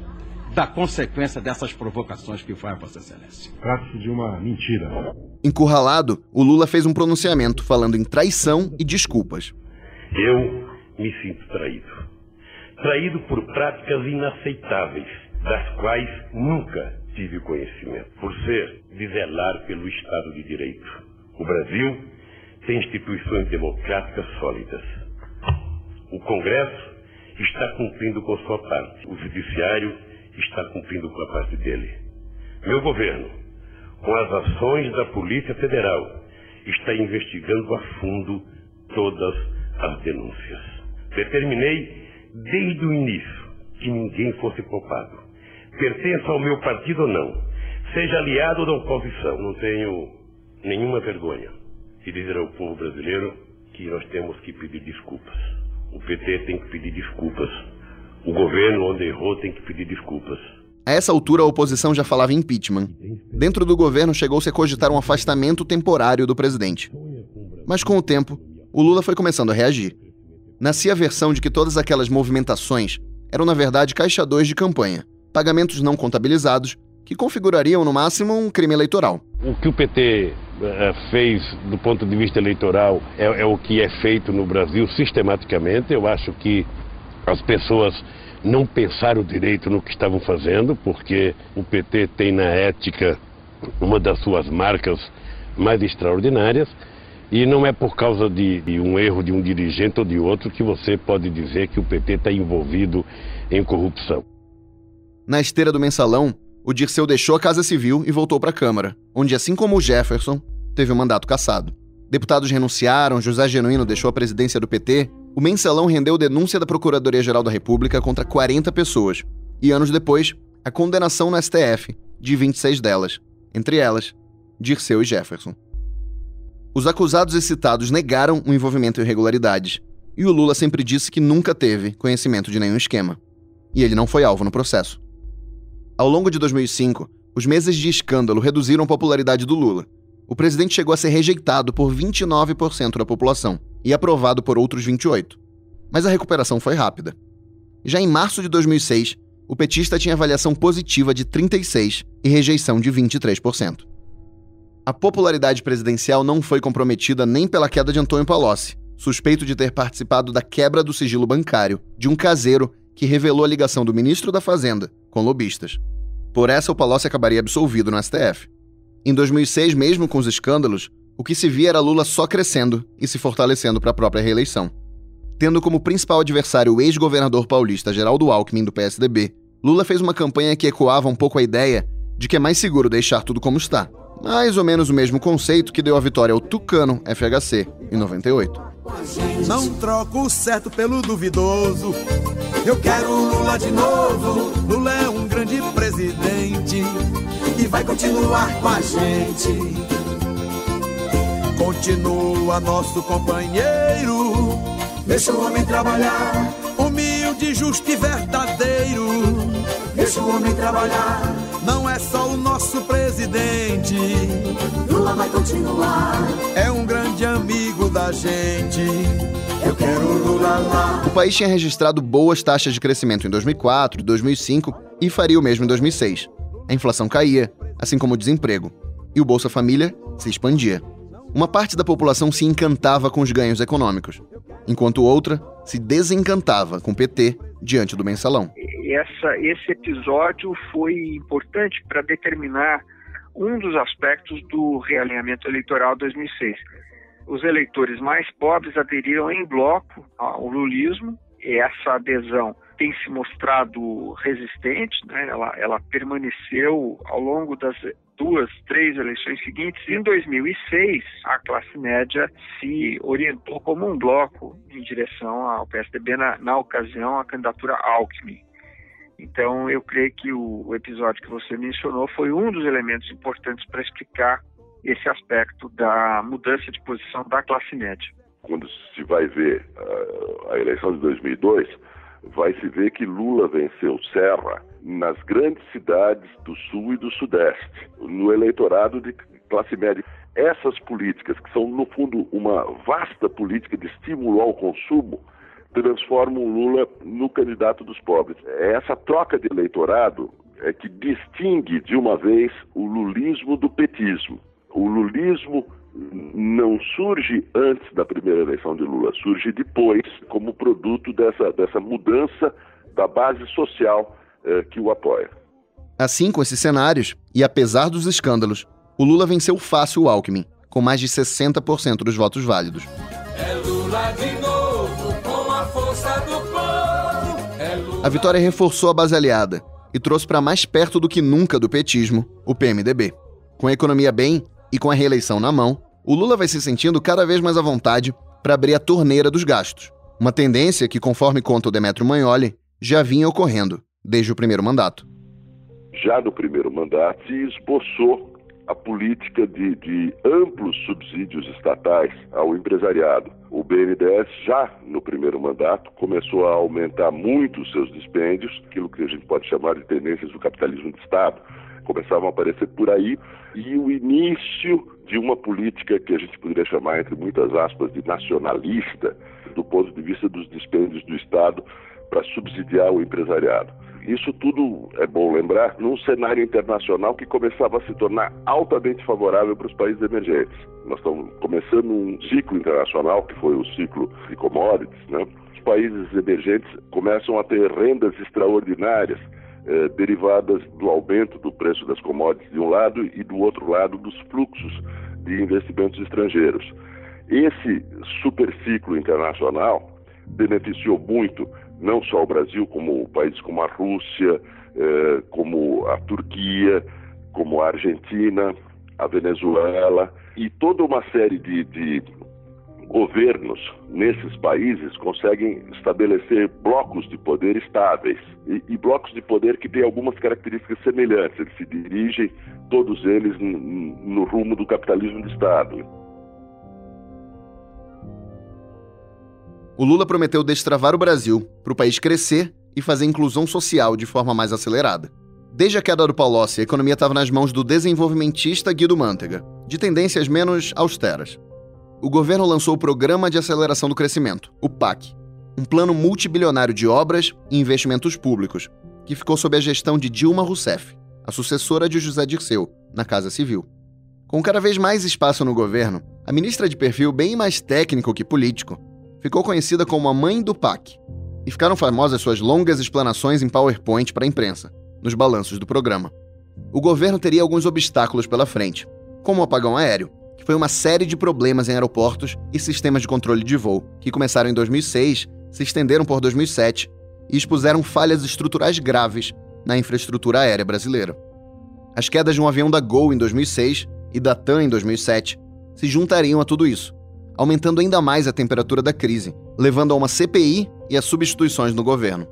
da consequência dessas provocações que faz Vossa Excelência. Trata-se de uma mentira. Encurralado, o Lula fez um pronunciamento falando em traição e desculpas. Eu me sinto traído. Traído por práticas inaceitáveis, das quais nunca tive conhecimento, por ser de zelar pelo Estado de Direito. O Brasil tem instituições democráticas sólidas. O Congresso está cumprindo com sua parte. O Judiciário está cumprindo com a parte dele. Meu governo, com as ações da Polícia Federal, está investigando a fundo todas as denúncias. Determinei desde o início que ninguém fosse poupado. Pertença ao meu partido ou não, seja aliado ou da oposição, não tenho nenhuma vergonha de dizer ao povo brasileiro que nós temos que pedir desculpas. O PT tem que pedir desculpas. O governo, onde errou, tem que pedir desculpas. A essa altura, a oposição já falava em impeachment. Dentro do governo, chegou-se a cogitar um afastamento temporário do presidente. Mas com o tempo, o Lula foi começando a reagir. nascia a versão de que todas aquelas movimentações eram na verdade caixa 2 de campanha, pagamentos não contabilizados que configurariam no máximo um crime eleitoral. O que o PT fez do ponto de vista eleitoral é, é o que é feito no Brasil sistematicamente. Eu acho que as pessoas não pensaram direito no que estavam fazendo, porque o PT tem na ética uma das suas marcas mais extraordinárias. E não é por causa de, de, um erro de um dirigente ou de outro que você pode dizer que o PT está envolvido em corrupção. Na esteira do mensalão, o Dirceu deixou a Casa Civil e voltou para a Câmara, onde, assim como o Jefferson, teve o mandato cassado. Deputados renunciaram, José Genuíno deixou a presidência do PT, o mensalão rendeu denúncia da Procuradoria-Geral da República contra 40 pessoas, e anos depois, a condenação no STF de 26 delas, entre elas, Dirceu e Jefferson. Os acusados e citados negaram o envolvimento em irregularidades, e o Lula sempre disse que nunca teve conhecimento de nenhum esquema. E ele não foi alvo no processo. Ao longo de 2005, os meses de escândalo reduziram a popularidade do Lula. O presidente chegou a ser rejeitado por 29% da população e aprovado por outros 28%. Mas a recuperação foi rápida. Já em março de 2006, o petista tinha avaliação positiva de 36% e rejeição de 23%. A popularidade presidencial não foi comprometida nem pela queda de Antônio Palocci, suspeito de ter participado da quebra do sigilo bancário de um caseiro que revelou a ligação do ministro da Fazenda com lobistas. Por essa, o Palocci acabaria absolvido no STF. Em 2006, mesmo com os escândalos, o que se via era Lula só crescendo e se fortalecendo para a própria reeleição. Tendo como principal adversário o ex-governador paulista Geraldo Alckmin, do PSDB, Lula fez uma campanha que ecoava um pouco a ideia de que é mais seguro deixar tudo como está mais ou menos o mesmo conceito que deu a vitória ao Tucano FHC em 98. Não troco o certo pelo duvidoso. Eu quero Lula de novo. Lula é um grande presidente vai continuar com a gente. Continua nosso companheiro. Deixa o homem trabalhar. Humilde, justo e verdadeiro. Deixa o homem trabalhar não é só o nosso presidente. Lula vai continuar. É um grande amigo da gente. Eu quero Lula lá. O país tinha registrado boas taxas de crescimento em 2004 e 2005 e faria o mesmo em 2006. A inflação caía, assim como o desemprego, e o Bolsa Família se expandia. Uma parte da população se encantava com os ganhos econômicos, enquanto outra se desencantava com o PT diante do mensalão essa, esse episódio foi importante para determinar um dos aspectos do realinhamento eleitoral 2006. Os eleitores mais pobres aderiram em bloco ao lulismo, e essa adesão tem se mostrado resistente, né? ela, ela permaneceu ao longo das duas, três eleições seguintes. Em 2006, a classe média se orientou como um bloco em direção ao PSDB, na, na ocasião, a candidatura Alckmin. Então, eu creio que o, episódio que você mencionou foi um dos elementos importantes para explicar esse aspecto da mudança de posição da classe média. Quando se vai ver uh, a eleição de 2002, vai se ver que Lula venceu Serra nas grandes cidades do Sul e do Sudeste, no eleitorado de classe média. Essas políticas, que são, no fundo, uma vasta política de estímulo ao consumo, transformam Lula no candidato dos pobres. Essa troca de eleitorado é que distingue de uma vez o lulismo do petismo. O lulismo não surge antes da primeira eleição de Lula, surge depois como produto dessa, dessa mudança da base social eh, que o apoia. Assim, com esses cenários, e apesar dos escândalos, o Lula venceu fácil o Alckmin, com mais de 60% dos votos válidos. É Lula de novo, a vitória reforçou a base aliada e trouxe para mais perto do que nunca do petismo o PMDB. Com a economia bem e com a reeleição na mão, o Lula vai se sentindo cada vez mais à vontade para abrir a torneira dos gastos. Uma tendência que, conforme conta o Demetrio Magnoli, já vinha ocorrendo desde o primeiro mandato. Já no primeiro mandato se esboçou a política de, de, amplos subsídios estatais ao empresariado. O BNDES, já no primeiro mandato, começou a aumentar muito os seus dispêndios, aquilo que a gente pode chamar de tendências do capitalismo de Estado. Começavam a aparecer por aí, e o início de uma política que a gente poderia chamar, entre muitas aspas, de nacionalista, do ponto de vista dos dispêndios do Estado para subsidiar o empresariado. Isso tudo é bom lembrar num cenário internacional que começava a se tornar altamente favorável para os países emergentes. Nós estamos começando um ciclo internacional, que foi o ciclo de commodities, né? Os países emergentes começam a ter rendas extraordinárias eh, derivadas do aumento do preço das commodities de um lado e do outro lado dos fluxos de investimentos estrangeiros. Esse superciclo internacional beneficiou muito não só o Brasil, como países como a Rússia, eh, como a Turquia, como a Argentina, a Venezuela e toda uma série de, de governos nesses países conseguem estabelecer blocos de poder estáveis e, e, blocos de poder que têm algumas características semelhantes. Eles se dirigem, todos eles, no rumo do capitalismo de Estado. O Lula prometeu destravar o Brasil para o país crescer e fazer inclusão social de forma mais acelerada. Desde a queda do Palocci, a economia estava nas mãos do desenvolvimentista Guido Mantega, de tendências menos austeras. O governo lançou o Programa de Aceleração do Crescimento, o PAC, um plano multibilionário de obras e investimentos públicos, que ficou sob a gestão de Dilma Rousseff, a sucessora de José Dirceu, na Casa Civil. Com cada vez mais espaço no governo, a ministra de perfil bem mais técnico que político ficou conhecida como a mãe do PAC, e ficaram famosas suas longas explanações em PowerPoint para a imprensa, nos balanços do programa. O governo teria alguns obstáculos pela frente, como o apagão aéreo, que foi uma série de problemas em aeroportos e sistemas de controle de voo, que começaram em 2006, se estenderam por 2007 e expuseram falhas estruturais graves na infraestrutura aérea brasileira. As quedas de um avião da Gol em 2006 e da TAM em 2007 se juntariam a tudo isso aumentando ainda mais a temperatura da crise, levando a uma CPI e a substituições no governo.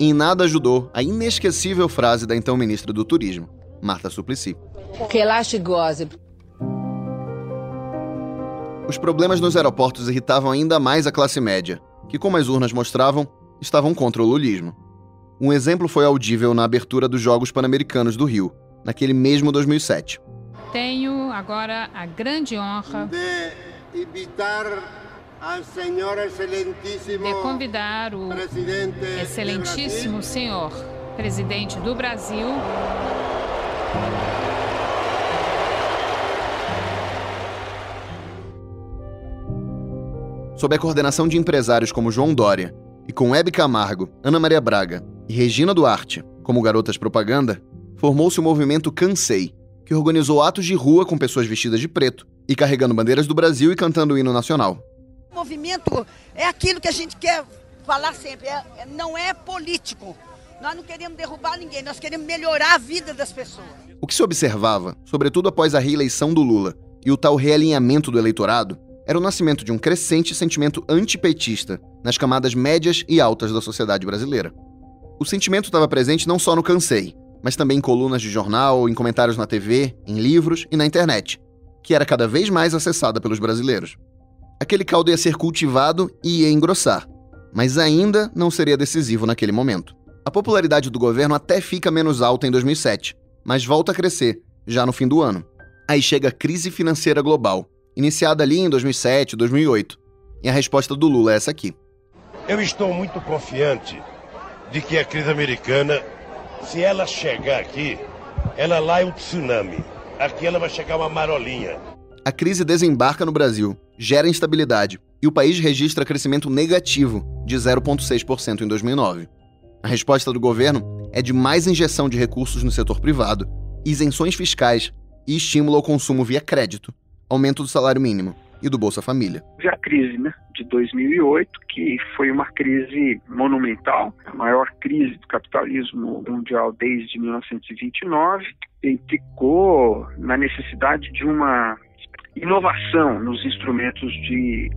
Em nada ajudou a inesquecível frase da então ministra do Turismo, Marta Suplicy. Relaxe e goze. Os problemas nos aeroportos irritavam ainda mais a classe média, que, como as urnas mostravam, estavam contra o lulismo. Um exemplo foi audível na abertura dos Jogos Pan-Americanos do Rio, naquele mesmo 2007. Tenho agora a grande honra invitar ao senhor excelentíssimo de convidar o excelentíssimo senhor presidente do Brasil Sob a coordenação de empresários como João Dória e com Hebe Camargo, Ana Maria Braga e Regina Duarte como garotas propaganda, formou-se o movimento Cansei, que organizou atos de rua com pessoas vestidas de preto e carregando bandeiras do Brasil e cantando o hino nacional. O movimento é aquilo que a gente quer falar sempre, é, é, não é político. Nós não queremos derrubar ninguém, nós queremos melhorar a vida das pessoas. O que se observava, sobretudo após a reeleição do Lula e o tal realinhamento do eleitorado, era o nascimento de um crescente sentimento antipetista nas camadas médias e altas da sociedade brasileira. O sentimento estava presente não só no Cansei, mas também em colunas de jornal, em comentários na TV, em livros e na internet, que era cada vez mais acessada pelos brasileiros. Aquele caldo ia ser cultivado e ia engrossar, mas ainda não seria decisivo naquele momento. A popularidade do governo até fica menos alta em 2007, mas volta a crescer já no fim do ano. Aí chega a crise financeira global, iniciada ali em 2007, 2008. E a resposta do Lula é essa aqui. Eu estou muito confiante de que a crise americana se ela chegar aqui, ela lá é um tsunami. Aqui ela vai chegar uma marolinha. A crise desembarca no Brasil, gera instabilidade e o país registra crescimento negativo de 0,6% em 2009. A resposta do governo é de mais injeção de recursos no setor privado, isenções fiscais e estímulo ao consumo via crédito, aumento do salário mínimo e do Bolsa Família. A crise né, de 2008, que foi uma crise monumental, a maior crise do capitalismo mundial desde 1929, implicou na necessidade de uma inovação nos instrumentos de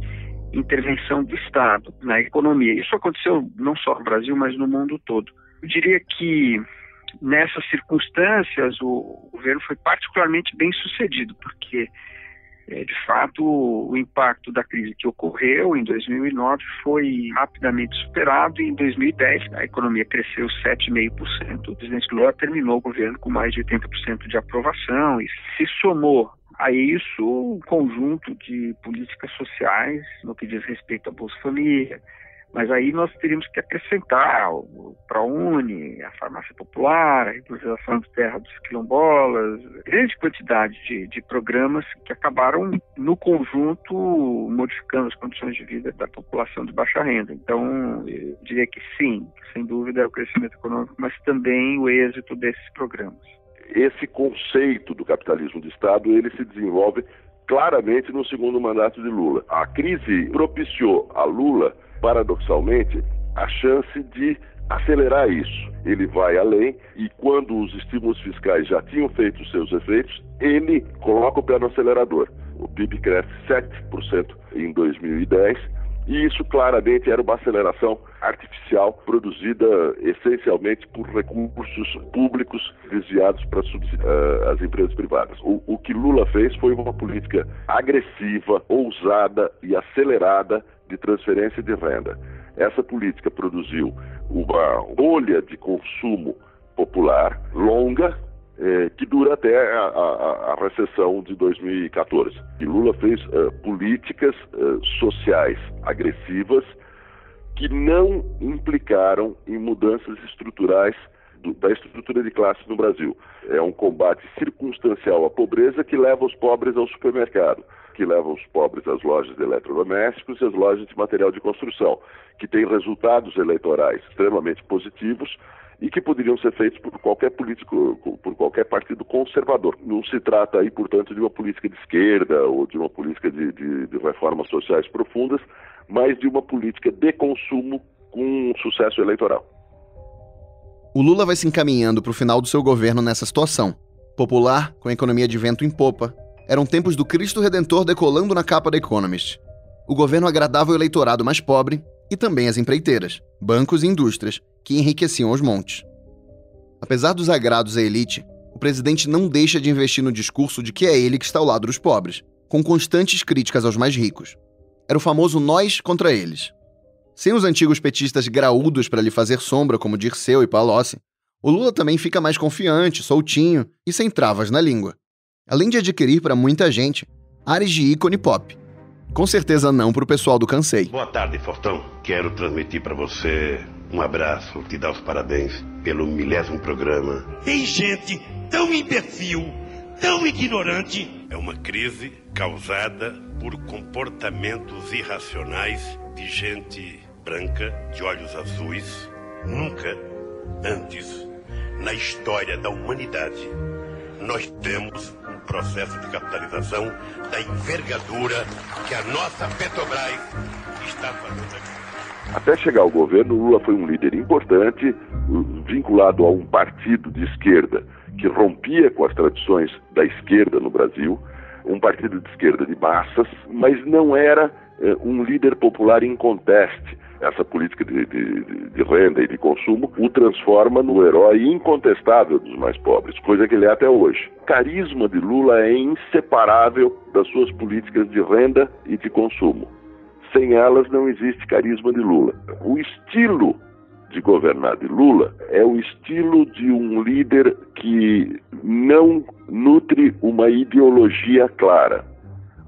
intervenção do Estado na economia. Isso aconteceu não só no Brasil, mas no mundo todo. Eu diria que nessas circunstâncias o governo foi particularmente bem sucedido, porque de fato, o impacto da crise que ocorreu em 2009 foi rapidamente superado e em 2010 a economia cresceu 7,5%. O presidente Lula terminou o governo com mais de 80% de aprovação e se somou A isso, um conjunto de políticas sociais no que diz respeito à Bolsa Família, mas aí nós teríamos que acrescentar o ProUni, a farmácia popular, a regularização de terra dos quilombolas, grande quantidade de, de programas que acabaram, no conjunto, modificando as condições de vida da população de baixa renda. Então, eu diria que sim, sem dúvida é o crescimento econômico, mas também o êxito desses programas. Esse conceito do capitalismo de Estado, ele se desenvolve claramente no segundo mandato de Lula. A crise propiciou a Lula paradoxalmente, a chance de acelerar isso. Ele vai além e quando os estímulos fiscais já tinham feito seus efeitos, ele coloca o pé no acelerador. O PIB cresce 7% em 2010 e isso claramente era uma aceleração artificial produzida essencialmente por recursos públicos desviados para uh, as empresas privadas. O, o que Lula fez foi uma política agressiva, ousada e acelerada de transferência de renda. Essa política produziu uma bolha de consumo popular longa, eh, que dura até a, a, a, recessão de 2014. E Lula fez uh, políticas uh, sociais agressivas que não implicaram em mudanças estruturais do, da estrutura de classe no Brasil. É um combate circunstancial à pobreza que leva os pobres ao supermercado que levam os pobres às lojas de eletrodomésticos e às lojas de material de construção, que tem resultados eleitorais extremamente positivos e que poderiam ser feitos por qualquer político, por qualquer partido conservador. Não se trata aí, portanto, de uma política de esquerda ou de uma política de, de, de reformas sociais profundas, mas de uma política de consumo com sucesso eleitoral. O Lula vai se encaminhando para o final do seu governo nessa situação. Popular, com economia de vento em popa, eram tempos do Cristo Redentor decolando na capa da Economist. O governo agradava o eleitorado mais pobre e também as empreiteiras, bancos e indústrias, que enriqueciam os montes. Apesar dos agrados à elite, o presidente não deixa de investir no discurso de que é ele que está ao lado dos pobres, com constantes críticas aos mais ricos. Era o famoso nós contra eles. Sem os antigos petistas graúdos para lhe fazer sombra, como Dirceu e Palocci, o Lula também fica mais confiante, soltinho e sem travas na língua além de adquirir para muita gente áreas de ícone pop. Com certeza não para o pessoal do Cansei. Boa tarde, Fortão. Quero transmitir para você um abraço, te dar os parabéns pelo milésimo programa. Tem gente tão imbecil, tão ignorante. É uma crise causada por comportamentos irracionais de gente branca, de olhos azuis. Nunca antes na história da humanidade nós temos processo de capitalização da envergadura que a nossa Petrobras está fazendo aqui. Até chegar ao governo, Lula foi um líder importante, vinculado a um partido de esquerda que rompia com as tradições da esquerda no Brasil, um partido de esquerda de massas, mas não era eh, um líder popular inconteste essa política de, de, de, renda e de consumo, o transforma no herói incontestável dos mais pobres, coisa que ele é até hoje. O carisma de Lula é inseparável das suas políticas de renda e de consumo. Sem elas não existe carisma de Lula. O estilo de governar de Lula é o estilo de um líder que não nutre uma ideologia clara.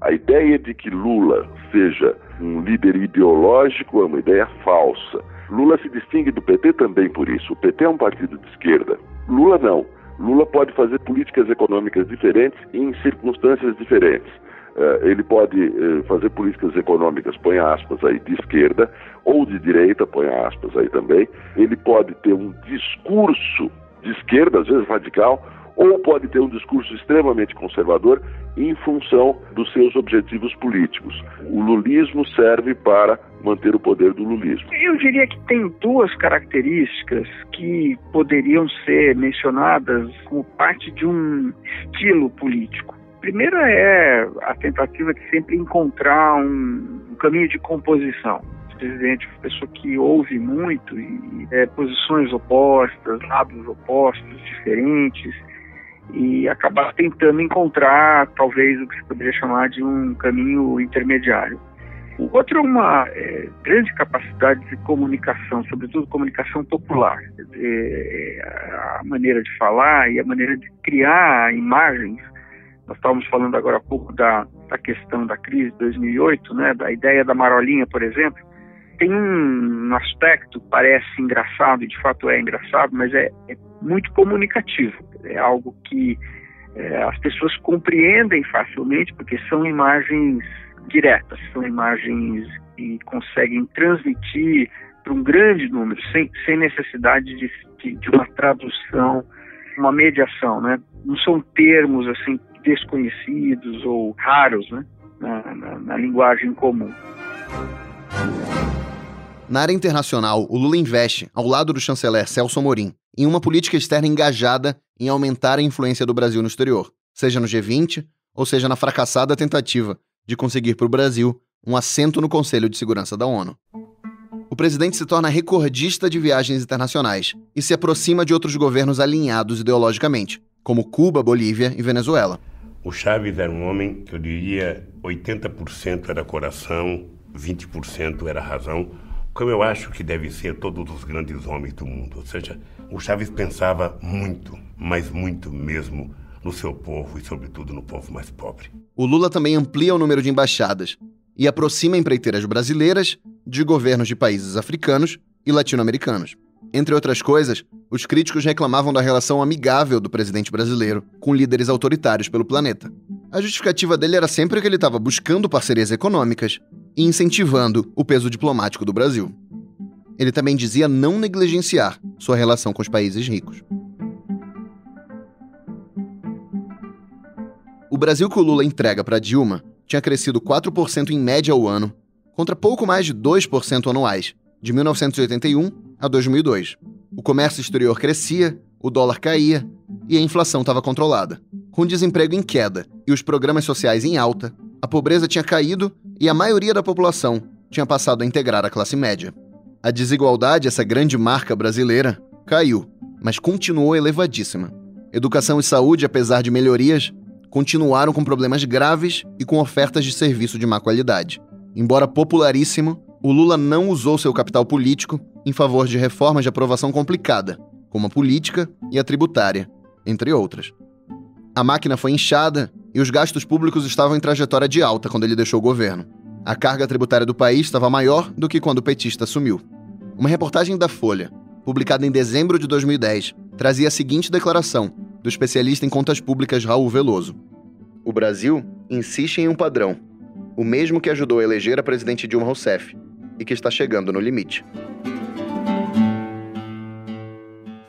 A ideia de que Lula seja um líder ideológico é uma ideia falsa. Lula se distingue do PT também por isso. O PT é um partido de esquerda. Lula não. Lula pode fazer políticas econômicas diferentes em circunstâncias diferentes. Uh, ele pode uh, fazer políticas econômicas, põe aspas aí, de esquerda, ou de direita, põe aspas aí também. Ele pode ter um discurso de esquerda, às vezes radical, ou pode ter um discurso extremamente conservador em função dos seus objetivos políticos. O lulismo serve para manter o poder do lulismo. Eu diria que tem duas características que poderiam ser mencionadas como parte de um estilo político. Primeiro é a tentativa de sempre encontrar um, um caminho de composição presidente, uma pessoa que ouve muito e é, posições opostas, lados opostos, diferentes, e acabar tentando encontrar talvez o que se poderia chamar de um caminho intermediário. O outro é uma é, grande capacidade de comunicação, sobretudo comunicação popular. É, a maneira de falar e a maneira de criar imagens Nós estávamos falando agora há pouco da, da questão da crise de 2008, né, da ideia da marolinha, por exemplo. Tem um aspecto, parece engraçado, e de fato é engraçado, mas é, é muito comunicativo. É algo que é, as pessoas compreendem facilmente, porque são imagens diretas, são imagens que conseguem transmitir para um grande número, sem, sem necessidade de, de, de uma tradução, uma mediação, né? Não são termos assim desconhecidos ou raros, né? Na, na, na linguagem comum. Na área internacional, o Lula investe, ao lado do chanceler Celso Amorim, em uma política externa engajada em aumentar a influência do Brasil no exterior, seja no G20 ou seja na fracassada tentativa de conseguir para o Brasil um assento no Conselho de Segurança da ONU. O presidente se torna recordista de viagens internacionais e se aproxima de outros governos alinhados ideologicamente, como Cuba, Bolívia e Venezuela. O Chaves era um homem que eu diria 80% era coração, 20% era razão, como eu acho que deve ser todos os grandes homens do mundo. Ou seja, o Chaves pensava muito, mas muito mesmo, no seu povo e, sobretudo, no povo mais pobre. O Lula também amplia o número de embaixadas e aproxima empreiteiras brasileiras de governos de países africanos e latino-americanos. Entre outras coisas, os críticos reclamavam da relação amigável do presidente brasileiro com líderes autoritários pelo planeta. A justificativa dele era sempre que ele estava buscando parcerias econômicas e incentivando o peso diplomático do Brasil. Ele também dizia não negligenciar sua relação com os países ricos. O Brasil que o Lula entrega para Dilma tinha crescido 4% em média ao ano, contra pouco mais de 2% anuais, de 1981 a 2002. O comércio exterior crescia, o dólar caía e a inflação estava controlada. Com o desemprego em queda e os programas sociais em alta, a pobreza tinha caído e a maioria da população tinha passado a integrar a classe média. A desigualdade, essa grande marca brasileira, caiu, mas continuou elevadíssima. Educação e saúde, apesar de melhorias, continuaram com problemas graves e com ofertas de serviço de má qualidade. Embora popularíssimo, o Lula não usou seu capital político em favor de reformas de aprovação complicada, como a política e a tributária, entre outras. A máquina foi inchada e os gastos públicos estavam em trajetória de alta quando ele deixou o governo. A carga tributária do país estava maior do que quando o petista assumiu. Uma reportagem da Folha, publicada em dezembro de 2010, trazia a seguinte declaração do especialista em contas públicas Raul Veloso: O Brasil insiste em um padrão, o mesmo que ajudou a eleger a presidente Dilma Rousseff e que está chegando no limite.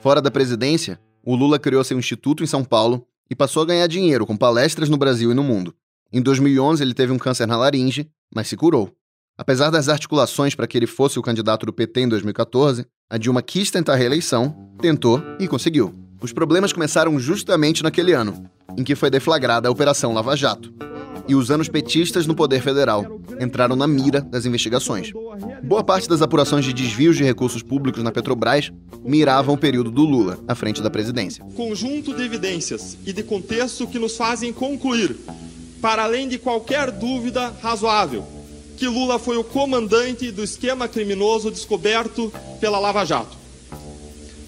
Fora da presidência, o Lula criou seu instituto em São Paulo e passou a ganhar dinheiro com palestras no Brasil e no mundo. Em 2011, ele teve um câncer na laringe, mas se curou. Apesar das articulações para que ele fosse o candidato do PT em 2014, a Dilma quis tentar a reeleição, tentou e conseguiu. Os problemas começaram justamente naquele ano, em que foi deflagrada a Operação Lava Jato. E os anos petistas no Poder Federal entraram na mira das investigações. Boa parte das apurações de desvios de recursos públicos na Petrobras miravam o período do Lula à frente da presidência. Conjunto de evidências e de contexto que nos fazem concluir para além de qualquer dúvida razoável, que Lula foi o comandante do esquema criminoso descoberto pela Lava Jato.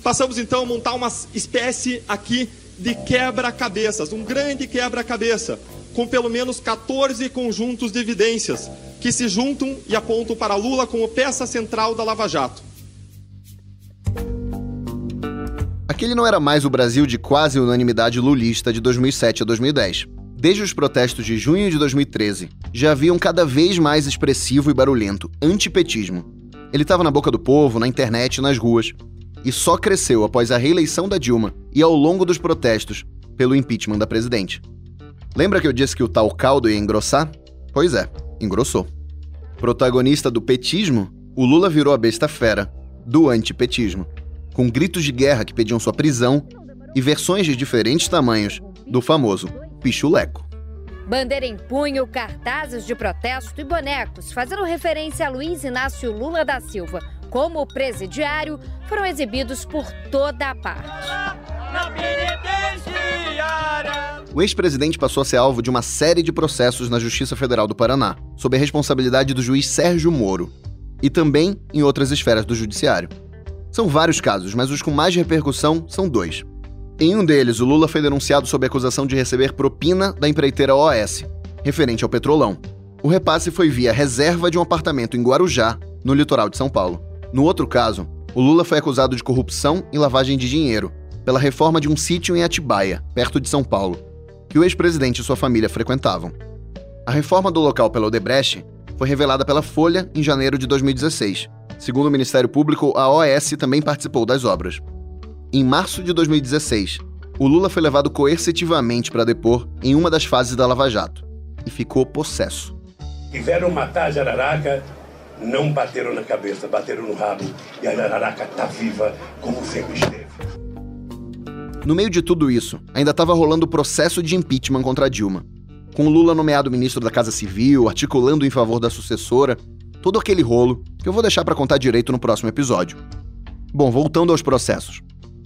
Passamos então a montar uma espécie aqui de quebra-cabeças, um grande quebra-cabeça, com pelo menos 14 conjuntos de evidências que se juntam e apontam para Lula como peça central da Lava Jato. Aquele não era mais o Brasil de quase unanimidade lulista de 2007 a 2010. Desde os protestos de junho de 2013, já havia um cada vez mais expressivo e barulhento antipetismo. Ele estava na boca do povo, na internet nas ruas, e só cresceu após a reeleição da Dilma e ao longo dos protestos pelo impeachment da presidente. Lembra que eu disse que o tal caldo ia engrossar? Pois é, engrossou. Protagonista do petismo, o Lula virou a besta fera do antipetismo, com gritos de guerra que pediam sua prisão e versões de diferentes tamanhos do famoso pichuleco. Bandeira em punho, cartazes de protesto e bonecos, fazendo referência a Luiz Inácio Lula da Silva como presidiário, foram exibidos por toda a parte. O ex-presidente passou a ser alvo de uma série de processos na Justiça Federal do Paraná, sob a responsabilidade do juiz Sérgio Moro, e também em outras esferas do judiciário. São vários casos, mas os com mais repercussão são dois. Em um deles, o Lula foi denunciado sob acusação de receber propina da empreiteira OS, referente ao Petrolão. O repasse foi via reserva de um apartamento em Guarujá, no litoral de São Paulo. No outro caso, o Lula foi acusado de corrupção e lavagem de dinheiro pela reforma de um sítio em Atibaia, perto de São Paulo, que o ex-presidente e sua família frequentavam. A reforma do local pela Odebrecht foi revelada pela Folha em janeiro de 2016. Segundo o Ministério Público, a OAS também participou das obras. Em março de 2016, o Lula foi levado coercitivamente para depor em uma das fases da Lava Jato e ficou possesso. Quiseram matar a Jararaca, não bateram na cabeça, bateram no rabo e a Jararaca está viva como sempre esteve. No meio de tudo isso, ainda estava rolando o processo de impeachment contra Dilma. Com Lula nomeado ministro da Casa Civil, articulando em favor da sucessora, todo aquele rolo que eu vou deixar para contar direito no próximo episódio. Bom, voltando aos processos.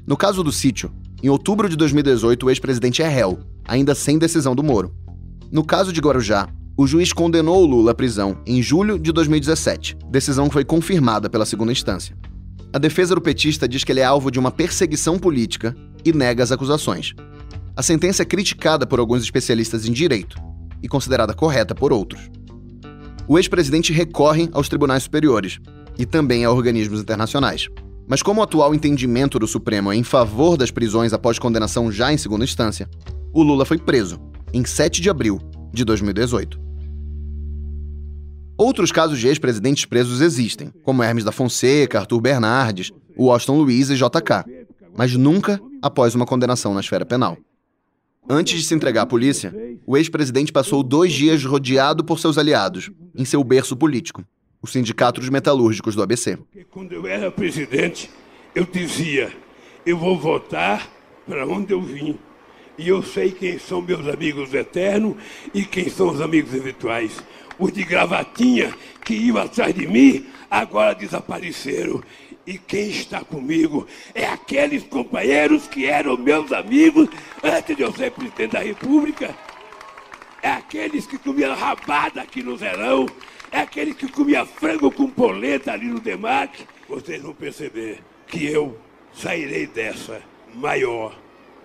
No caso do sítio, em outubro de 2018 o ex-presidente é réu, ainda sem decisão do Moro. No caso de Guarujá, o juiz condenou o Lula à prisão em julho de 2017, decisão foi confirmada pela segunda instância. A defesa do petista diz que ele é alvo de uma perseguição política e nega as acusações. A sentença é criticada por alguns especialistas em direito e considerada correta por outros. O ex-presidente recorre aos tribunais superiores e também a organismos internacionais. Mas como o atual entendimento do Supremo é em favor das prisões após condenação já em segunda instância, o Lula foi preso em 7 de abril de 2018. Outros casos de ex-presidentes presos existem, como Hermes da Fonseca, Arthur Bernardes, Washington Luiz e JK, mas nunca após uma condenação na esfera penal. Antes de se entregar à polícia, o ex-presidente passou dois dias rodeado por seus aliados, em seu berço político, o Sindicato dos Metalúrgicos do ABC. Quando eu era presidente, eu dizia: eu vou votar para onde eu vim. E eu sei quem são meus amigos eternos e quem são os amigos eventuais. Os de gravatinha que iam atrás de mim agora desapareceram. E quem está comigo é aqueles companheiros que eram meus amigos antes de eu ser presidente da República. É aqueles que comiam rabada aqui no Zerão. É aqueles que comiam frango com polenta ali no Demarque. Vocês vão perceber que eu sairei dessa maior,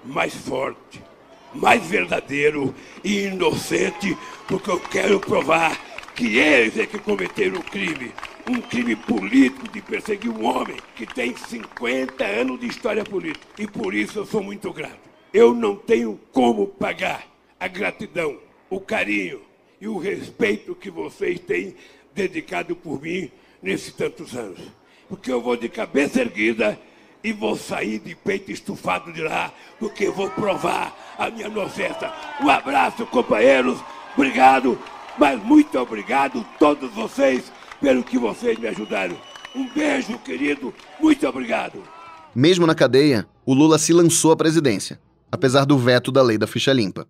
mais forte, mais verdadeiro e inocente, porque eu quero provar que eles é que cometeram o crime um crime político de perseguir um homem que tem 50 anos de história política. E por isso eu sou muito grato. Eu não tenho como pagar a gratidão, o carinho e o respeito que vocês têm dedicado por mim nesses tantos anos. Porque eu vou de cabeça erguida e vou sair de peito estufado de lá, porque vou provar a minha inocência. Um abraço, companheiros. Obrigado, mas muito obrigado a todos vocês pelo que vocês me ajudaram. Um beijo, querido. Muito obrigado. Mesmo na cadeia, o Lula se lançou à presidência, apesar do veto da lei da ficha limpa.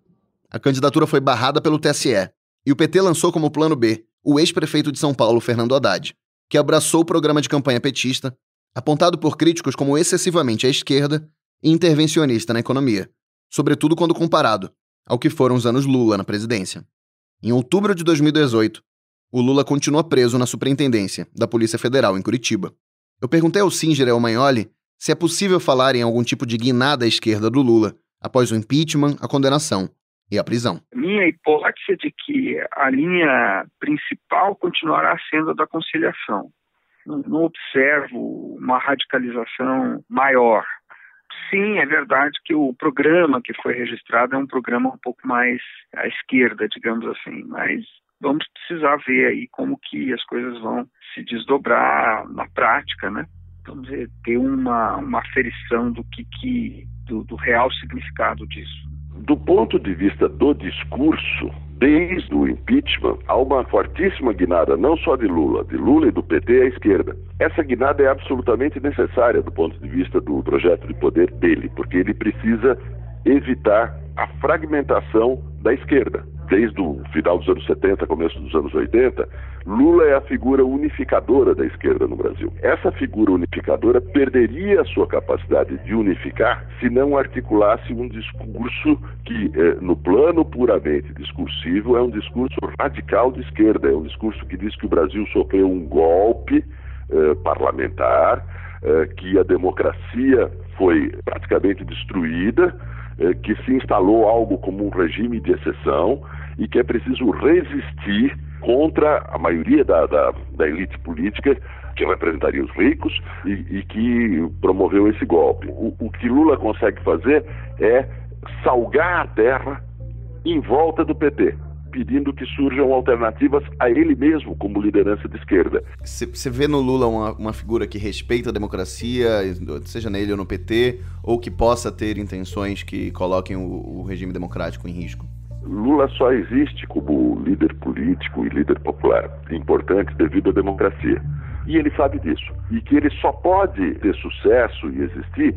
A candidatura foi barrada pelo TSE e o PT lançou como plano B o ex-prefeito de São Paulo, Fernando Haddad, que abraçou o programa de campanha petista, apontado por críticos como excessivamente à esquerda e intervencionista na economia, sobretudo quando comparado ao que foram os anos Lula na presidência. Em outubro de 2018, o Lula continua preso na superintendência da Polícia Federal em Curitiba. Eu perguntei ao Singer e ao Magnoli se é possível falar em algum tipo de guinada à esquerda do Lula após o impeachment, a condenação e a prisão. Minha hipótese é de que a linha principal continuará sendo a da conciliação. Não observo uma radicalização maior. Sim, é verdade que o programa que foi registrado é um programa um pouco mais à esquerda, digamos assim, mas vamos precisar ver aí como que as coisas vão se desdobrar na prática, né? Vamos dizer, ter uma, uma aferição do que, que do, do real significado disso. Do ponto de vista do discurso, desde o impeachment, há uma fortíssima guinada, não só de Lula, de Lula e do PT à esquerda. Essa guinada é absolutamente necessária do ponto de vista do projeto de poder dele, porque ele precisa evitar a fragmentação da esquerda desde o final dos anos 70, começo dos anos 80, Lula é a figura unificadora da esquerda no Brasil. Essa figura unificadora perderia a sua capacidade de unificar se não articulasse um discurso que, eh, no plano puramente discursivo, é um discurso radical de esquerda, é um discurso que diz que o Brasil sofreu um golpe eh, parlamentar eh, que a democracia foi praticamente destruída, eh, que se instalou algo como um regime de exceção e que é preciso resistir contra a maioria da, da, da elite política que representaria os ricos e, e que promoveu esse golpe. O, o que Lula consegue fazer é salgar a terra em volta do PT pedindo que surjam alternativas a ele mesmo como liderança de esquerda. Você vê no Lula uma, uma, figura que respeita a democracia, seja nele ou no PT, ou que possa ter intenções que coloquem o, o regime democrático em risco? Lula só existe como líder político e líder popular, importante devido à democracia. E ele sabe disso. E que ele só pode ter sucesso e existir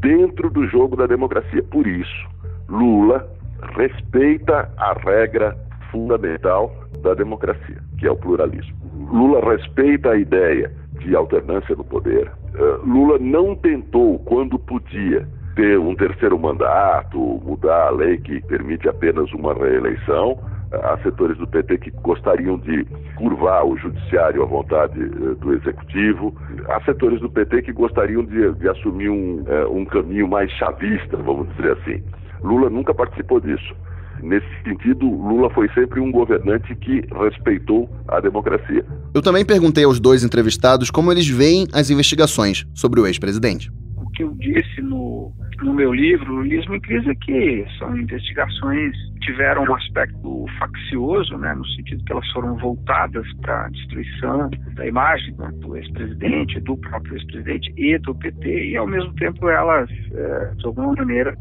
dentro do jogo da democracia. Por isso, Lula respeita a regra fundamental da democracia, que é o pluralismo. Lula respeita a ideia de alternância no poder. Uh, Lula não tentou, quando podia, ter um terceiro mandato, mudar a lei que permite apenas uma reeleição. Há setores do PT que gostariam de curvar o judiciário à vontade uh, do executivo. Há setores do PT que gostariam de, de assumir um, um caminho mais chavista, vamos dizer assim. Lula nunca participou disso. Nesse sentido, Lula foi sempre um governante que respeitou a democracia. Eu também perguntei aos dois entrevistados como eles veem as investigações sobre o ex-presidente. O que eu disse no, no meu livro, Lulismo em Crise, é que são investigações que tiveram um aspecto faccioso, né, no sentido que elas foram voltadas para a destruição da imagem né, do ex-presidente, do próprio ex-presidente e do PT, e ao mesmo tempo elas, é, de alguma maneira,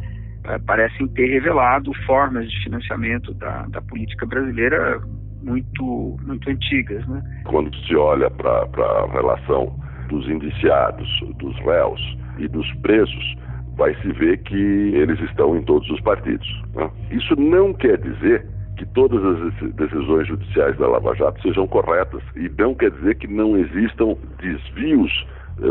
parecem ter revelado formas de financiamento da, da política brasileira muito, muito antigas. Né? Quando se olha para a relação dos indiciados, dos réus e dos presos, vai se ver que eles estão em todos os partidos. Né? Isso não quer dizer que todas as decisões judiciais da Lava Jato sejam corretas e não quer dizer que não existam desvios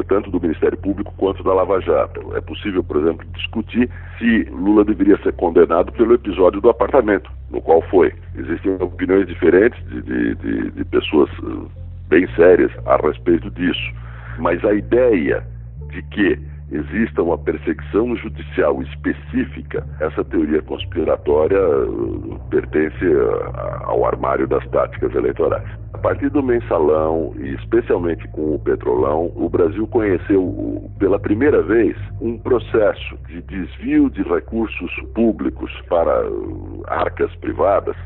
tanto do Ministério Público quanto da Lava Jato. É possível, por exemplo, discutir se Lula deveria ser condenado pelo episódio do apartamento, no qual foi. Existem opiniões diferentes de, de, de, de pessoas eh, bem sérias a respeito disso. Mas a ideia de que exista uma perseguição judicial específica, essa teoria conspiratória uh, pertence uh, ao armário das táticas eleitorais. A partir do mensalão e especialmente com o petrolão, o Brasil conheceu pela primeira vez um processo de desvio de recursos públicos para uh, arcas privadas,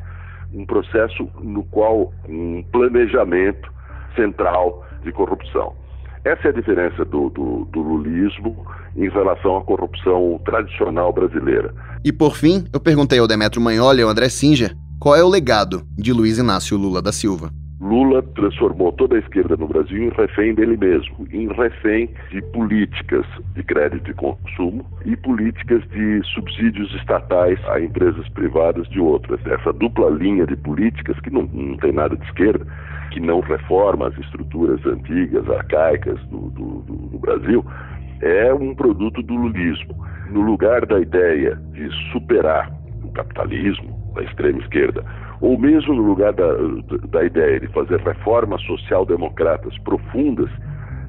um processo no qual um planejamento central de corrupção. Essa é a diferença do, do, do, lulismo em relação à corrupção tradicional brasileira. E por fim, eu perguntei ao Demetrio Manholi e ao André Singer qual é o legado de Luiz Inácio Lula da Silva. Lula transformou toda a esquerda no Brasil em refém dele mesmo, em refém de políticas de crédito e consumo e políticas de subsídios estatais a empresas privadas de outras. Essa dupla linha de políticas, que não, não tem nada de esquerda, que não reforma as estruturas antigas, arcaicas do, do, do, do Brasil, é um produto do lulismo. No lugar da ideia de superar o capitalismo da extrema esquerda, ou mesmo no lugar da, da ideia de fazer reformas social-democratas profundas,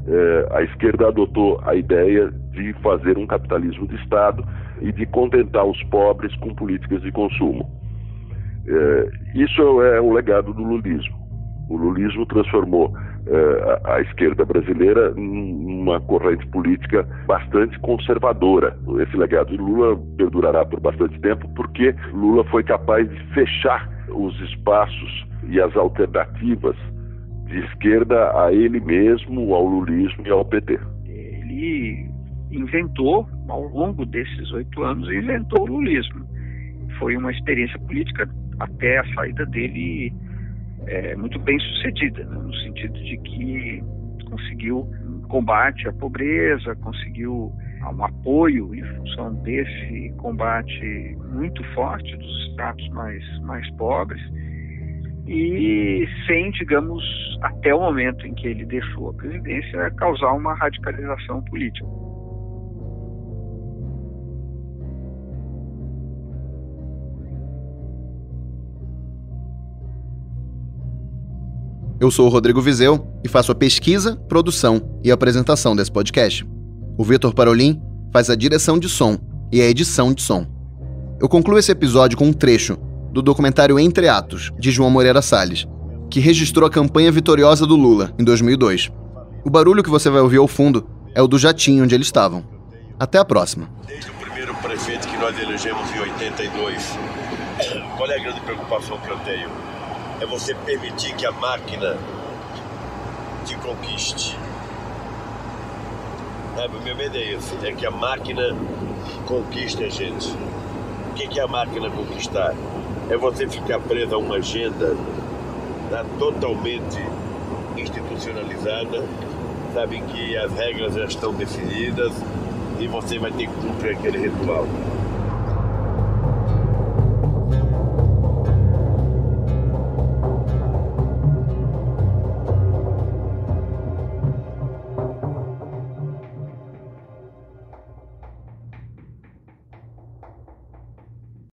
eh, a esquerda adotou a ideia de fazer um capitalismo de Estado e de contentar os pobres com políticas de consumo. Eh, isso é o legado do lulismo. O lulismo transformou eh, a, a, esquerda brasileira numa corrente política bastante conservadora. Esse legado de Lula perdurará por bastante tempo porque Lula foi capaz de fechar os espaços e as alternativas de esquerda a ele mesmo, ao lulismo e ao PT. Ele inventou, ao longo desses oito anos, inventou o lulismo. Foi uma experiência política até a saída dele é, muito bem sucedida, né, no sentido de que conseguiu combate à pobreza, conseguiu um apoio em função desse combate muito forte dos estratos mais, mais pobres e sem, digamos, até o momento em que ele deixou a presidência, causar uma radicalização política. Eu sou o Rodrigo Vizeu e faço a pesquisa, produção e apresentação desse podcast. O Vitor Parolin faz a direção de som e a edição de som. Eu concluo esse episódio com um trecho do documentário Entre Atos, de João Moreira Salles, que registrou a campanha vitoriosa do Lula em 2002. O barulho que você vai ouvir ao fundo é o do jatinho onde eles estavam. Até a próxima. Desde o primeiro prefeito que nós elegemos em 82, qual é a grande preocupação que eu tenho? É você permitir que a máquina te conquiste. Sabe, o meu medo é esse, é que a máquina conquiste a gente. O que é a máquina conquistar? É você ficar preso a uma agenda tá, totalmente institucionalizada, sabe que as regras já estão definidas e você vai ter que cumprir aquele ritual.